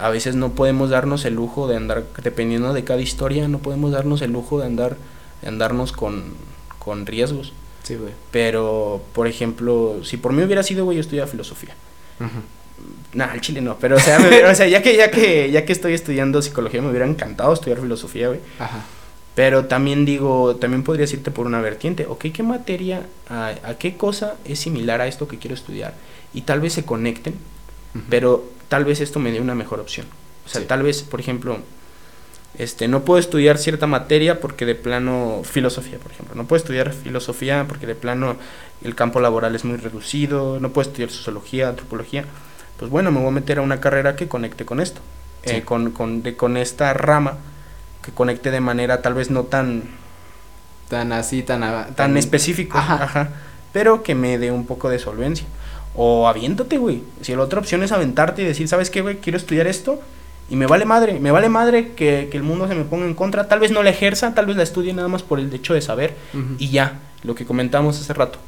A veces no podemos darnos el lujo de andar, dependiendo de cada historia, no podemos darnos el lujo de andar, andarnos con, con riesgos. Sí, güey. Pero, por ejemplo, si por mí hubiera sido, güey, yo estudiaba filosofía. Ujú. Nah, al chile no, pero o sea, me o sea, ya que, ya que, ya que estoy estudiando psicología, me hubiera encantado estudiar filosofía, güey. Ajá. Pero también digo, también podrías irte por una vertiente. Ok, ¿qué materia, a, a qué cosa es similar a esto que quiero estudiar? Y tal vez se conecten, Ujú. pero tal vez esto me dé una mejor opción. O sea, Sí. tal vez, por ejemplo, este, no puedo estudiar cierta materia porque de plano, filosofía, por ejemplo, no puedo estudiar filosofía porque de plano el campo laboral es muy reducido, no puedo estudiar sociología, antropología. Pues bueno, me voy a meter a una carrera que conecte con esto, eh, con, con, de- con esta rama que conecte de manera tal vez no tan, Tan así, tan... tan específico, Ajá. ajá, pero que me dé un poco de solvencia. O aviéntate, güey. Si la otra opción es aventarte y decir, ¿sabes qué, güey? Quiero estudiar esto y me vale madre, me vale madre que, que el mundo se me ponga en contra. Tal vez no la ejerza, tal vez la estudie nada más por el hecho de saber y ya, lo que comentamos hace rato.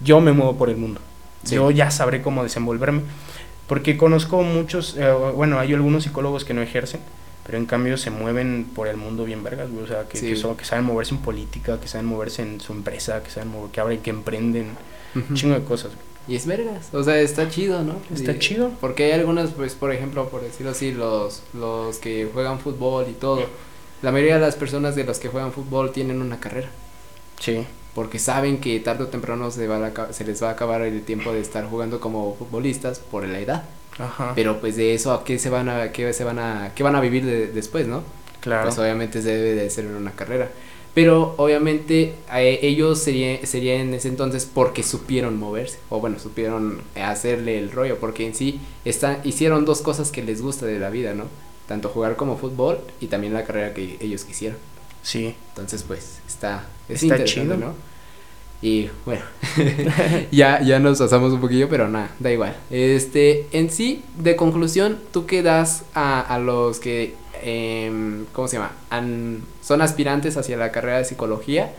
Yo me muevo por el mundo. Sí. Yo ya sabré cómo desenvolverme. Porque conozco muchos, eh, bueno, hay algunos psicólogos que no ejercen, pero en cambio se mueven por el mundo bien vergas, güey. O sea, que, Sí. que, son- que saben moverse en política, que saben moverse en su empresa, que saben mover, que abren, que emprenden, un chingo de cosas. güey. Y es vergas, o sea, está chido, ¿no? Está Y- chido. Porque hay algunos, pues, por ejemplo, por decirlo así, los, los que juegan fútbol y todo. La mayoría de las personas de los que juegan fútbol tienen una carrera. Sí. Porque saben que tarde o temprano se, va a se les va a acabar el tiempo de estar jugando como futbolistas por la edad. Ajá. Pero pues de eso a qué se van a, qué se van a, qué van a vivir de- después, ¿no? claro. Pues obviamente se debe de ser una carrera. Pero obviamente eh, ellos serían sería en ese entonces porque supieron moverse. O bueno, supieron hacerle el rollo. Porque en sí está, hicieron dos cosas que les gusta de la vida, ¿no? Tanto jugar como fútbol y también la carrera que ellos quisieron. sí. Entonces pues está, es Está interesante, chido. ¿no? Y bueno, ya, ya nos pasamos un poquillo, pero nada, da igual. Este, en sí, de conclusión, ¿tú qué das a, a los que, em, ¿cómo se llama? Han- son aspirantes hacia la carrera de psicología?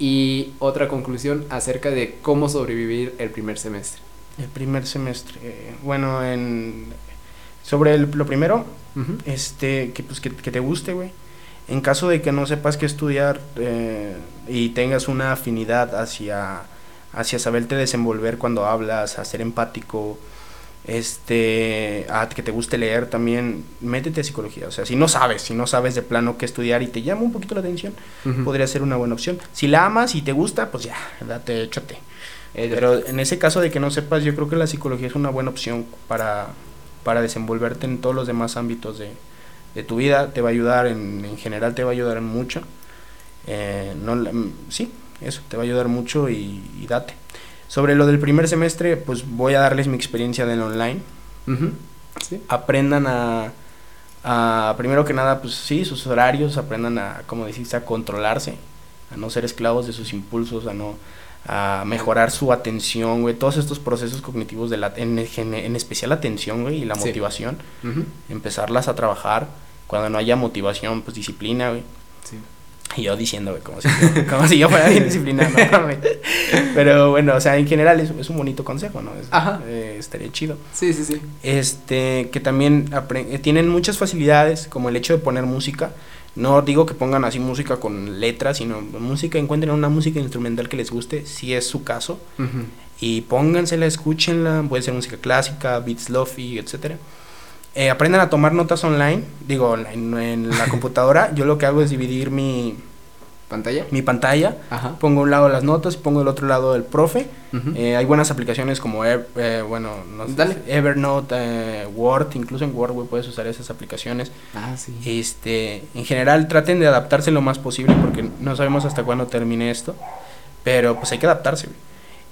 Y otra conclusión acerca de cómo sobrevivir el primer semestre. El primer semestre. eh, bueno, en sobre el- lo primero, este, que pues que, que te guste, güey. En caso de que no sepas qué estudiar eh, y tengas una afinidad hacia, hacia saberte desenvolver cuando hablas, a ser empático, este, a que te guste leer también, métete a psicología. O sea, si no sabes, si no sabes de plano qué estudiar y te llama un poquito la atención, podría ser una buena opción. Si la amas y te gusta, pues ya, date, échate. Pero en ese caso de que no sepas, yo creo que la psicología es una buena opción para, para desenvolverte en todos los demás ámbitos de, de tu vida. Te va a ayudar, en, en general te va a ayudar mucho. Eh, no, mm, sí, eso, te va a ayudar mucho y, date. Sobre lo del primer semestre, pues voy a darles mi experiencia del online. Aprendan a, a, primero que nada, pues sí, sus horarios, aprendan a, como decís, a controlarse, a no ser esclavos de sus impulsos, a no a mejorar su atención, güey, todos estos procesos cognitivos de la, en, en especial la atención, güey, y la motivación, empezarlas a trabajar, cuando no haya motivación, pues disciplina, güey. Sí. Y yo diciendo, güey, como si, como si yo fuera bien disciplinado, Pero bueno, o sea, en general es, es un bonito consejo, ¿no? Ajá. Eh, estaría chido. Sí, sí, sí. Este, que también eh, tienen muchas facilidades, como el hecho de poner música. No digo que pongan así música con letras, sino música, encuentren una música instrumental que les guste, si es su caso. Y póngansela, escúchenla, puede ser música clásica, beats lofi, etcétera. Eh, aprendan a tomar notas online, digo, en, la computadora. Yo lo que hago es dividir mi pantalla. Mi pantalla. Pongo un lado las notas y pongo el otro lado el profe. Eh, hay buenas aplicaciones como, eh, bueno, Evernote, Word, incluso en Word puedes usar esas aplicaciones. Ah, sí. Este, en general traten de adaptarse lo más posible porque no sabemos hasta cuándo termine esto. Pero pues hay que adaptarse.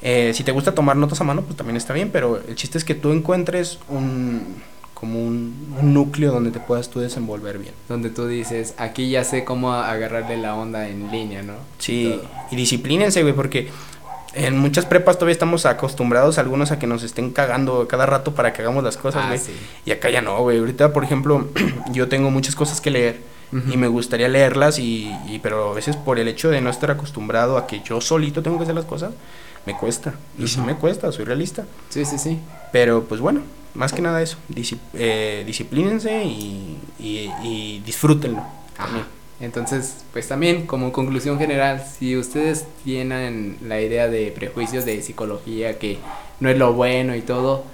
si te gusta tomar notas a mano, pues también está bien, pero el chiste es que tú encuentres un como un, núcleo donde te puedas tú desenvolver bien. Donde tú dices, aquí ya sé cómo agarrarle la onda en línea, ¿no? Sí, y, disciplínense, güey, porque en muchas prepas todavía estamos acostumbrados algunos a que nos estén cagando cada rato para que hagamos las cosas, ah, güey. Y acá ya no, güey. Ahorita, por ejemplo, yo tengo muchas cosas que leer y me gustaría leerlas y, pero a veces por el hecho de no estar acostumbrado a que yo solito tengo que hacer las cosas, me cuesta. Y sí me cuesta, soy realista. Sí, sí, sí. Pero pues bueno, más que nada eso, eh, disciplínense y, y, disfrútenlo. Entonces, pues también como conclusión general, si ustedes tienen la idea de prejuicios de psicología que no es lo bueno y todo,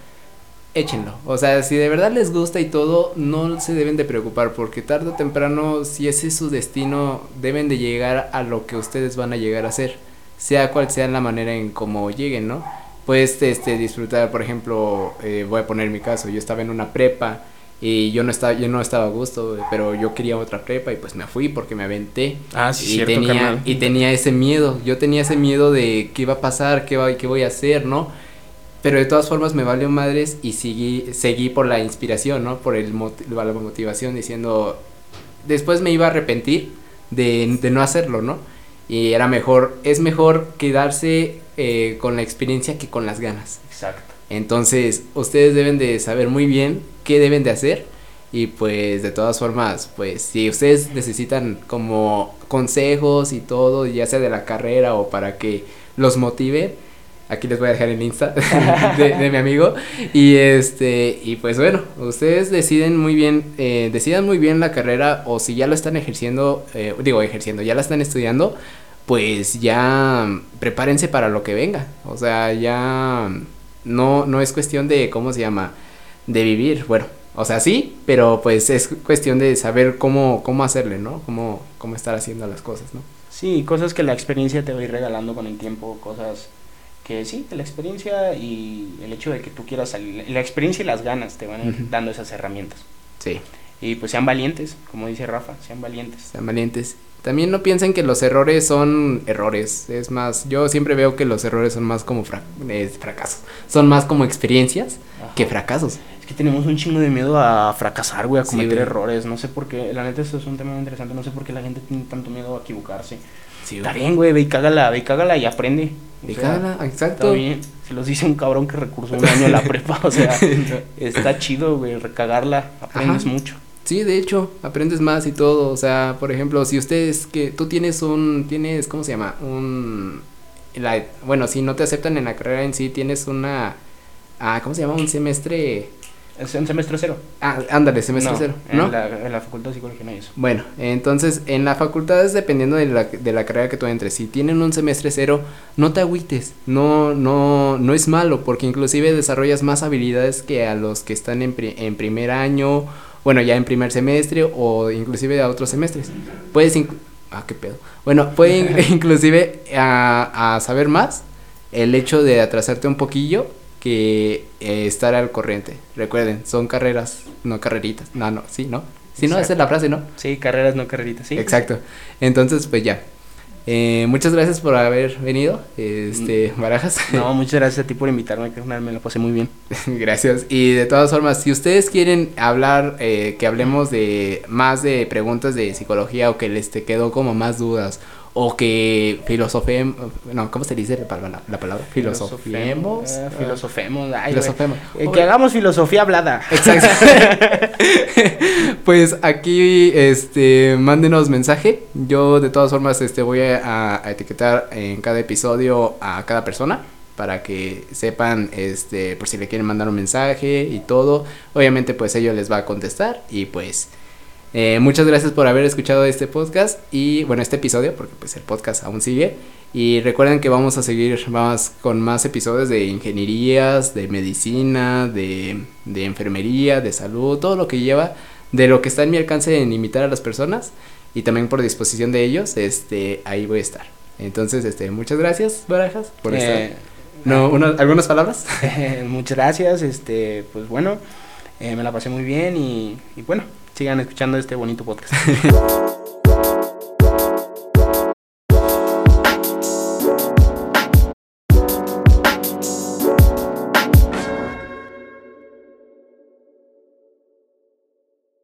échenlo. O sea, si de verdad les gusta y todo, no se deben de preocupar porque tarde o temprano, si ese es su destino, deben de llegar a lo que ustedes van a llegar a ser, sea cual sea la manera en cómo lleguen, ¿no? Puedes este, disfrutar, por ejemplo, eh, voy a poner mi caso, yo estaba en una prepa y yo no estaba yo no estaba a gusto pero yo quería otra prepa y pues me fui porque me aventé. Ah sí y cierto, tenía y tenía ese miedo yo tenía ese miedo de qué iba a pasar qué va qué voy a hacer no pero de todas formas me valió madres y seguí seguí por la inspiración no por el la motivación diciendo después me iba a arrepentir de, de no hacerlo no y era mejor es mejor quedarse eh, con la experiencia que con las ganas. Exacto. Entonces, ustedes deben de saber muy bien qué deben de hacer y pues de todas formas, pues si ustedes necesitan como consejos y todo, ya sea de la carrera o para que los motive, aquí les voy a dejar el Insta de, mi amigo y este y pues bueno, ustedes deciden muy bien, eh, decidan muy bien la carrera o si ya lo están ejerciendo, eh, digo ejerciendo, ya la están estudiando, pues ya prepárense para lo que venga. O sea, ya no, no es cuestión de, ¿cómo se llama? De vivir. Bueno, o sea, sí, pero pues es cuestión de saber cómo, cómo hacerle, ¿no? Cómo, cómo estar haciendo las cosas, ¿no? Sí, cosas que la experiencia te va a ir regalando con el tiempo, cosas que sí, la experiencia y el hecho de que tú quieras salir, la experiencia y las ganas te van dando esas herramientas. Sí. Y pues sean valientes, como dice Rafa, sean valientes. Sean valientes. También no piensen que los errores son errores. Es más, yo siempre veo que los errores son más como fracasos. Son más como experiencias que fracasos. Es que tenemos un chingo de miedo a fracasar, güey, a cometer errores. No sé por qué. La neta, eso es un tema muy interesante. No sé por qué la gente tiene tanto miedo a equivocarse. Sí, Está bien, güey, ve y cágala, ve y cágala y aprende. Ve y cágala, exacto. Está bien. Se los dice un cabrón que recursó un año a la prepa. O sea, está chido, güey, recagarla. Aprendes mucho. Sí, de hecho, aprendes más y todo. O sea, por ejemplo, si ustedes que tú tienes un, tienes, ¿cómo se llama? Un, la, bueno, si no te aceptan en la carrera en sí, tienes una, ah, ¿cómo se llama? Un semestre. Es en semestre cero. Ah, ándale, semestre No, cero, ¿no? En la, en la facultad de psicología no hay eso. Bueno, entonces en la facultad es dependiendo de la, de la carrera que tú entres. Si tienen un semestre cero, no te agüites. No, no, no es malo, porque inclusive desarrollas más habilidades que a los que están en, pri- en primer año, bueno, ya en primer semestre o inclusive a otros semestres. Puedes, ah, qué pedo. Bueno, pueden inclusive a, a saber más el hecho de atrasarte un poquillo que eh, estar al corriente. Recuerden, son carreras, no carreritas. No, no, sí, ¿no? Sí, no, esa es la frase, ¿no? Sí, carreras no carreritas, sí. Exacto. Entonces, pues ya. Eh, muchas gracias por haber venido, este, Barajas. No, muchas gracias a ti por invitarme, que me la pasé muy bien. gracias. Y de todas formas, si ustedes quieren hablar, eh, que hablemos de más de preguntas de psicología o que les te quedó como más dudas o que filosofemos, no, ¿cómo se dice la palabra? La palabra? Filosofemos. Eh, filosofemos. ay, Filosofemos. Eh, que hagamos filosofía hablada. Exacto. pues aquí, este, mándenos mensaje. Yo de todas formas, este, voy a, a etiquetar en cada episodio a cada persona para que sepan, este, por si le quieren mandar un mensaje y todo. Obviamente, pues ellos les va a contestar y pues. Eh, muchas gracias por haber escuchado este podcast y bueno este episodio porque pues el podcast aún sigue y recuerden que vamos a seguir vamos con más episodios de ingenierías, de medicina, de, de enfermería, de salud, todo lo que lleva, de lo que está en mi alcance en imitar a las personas y también por disposición de ellos, este, ahí voy a estar. Entonces, este, muchas gracias, Barajas, por estar. Eh, No, una- ¿Algunas palabras? eh, muchas gracias. Este, pues bueno, eh, me la pasé muy bien y, y bueno, sigan escuchando este bonito podcast.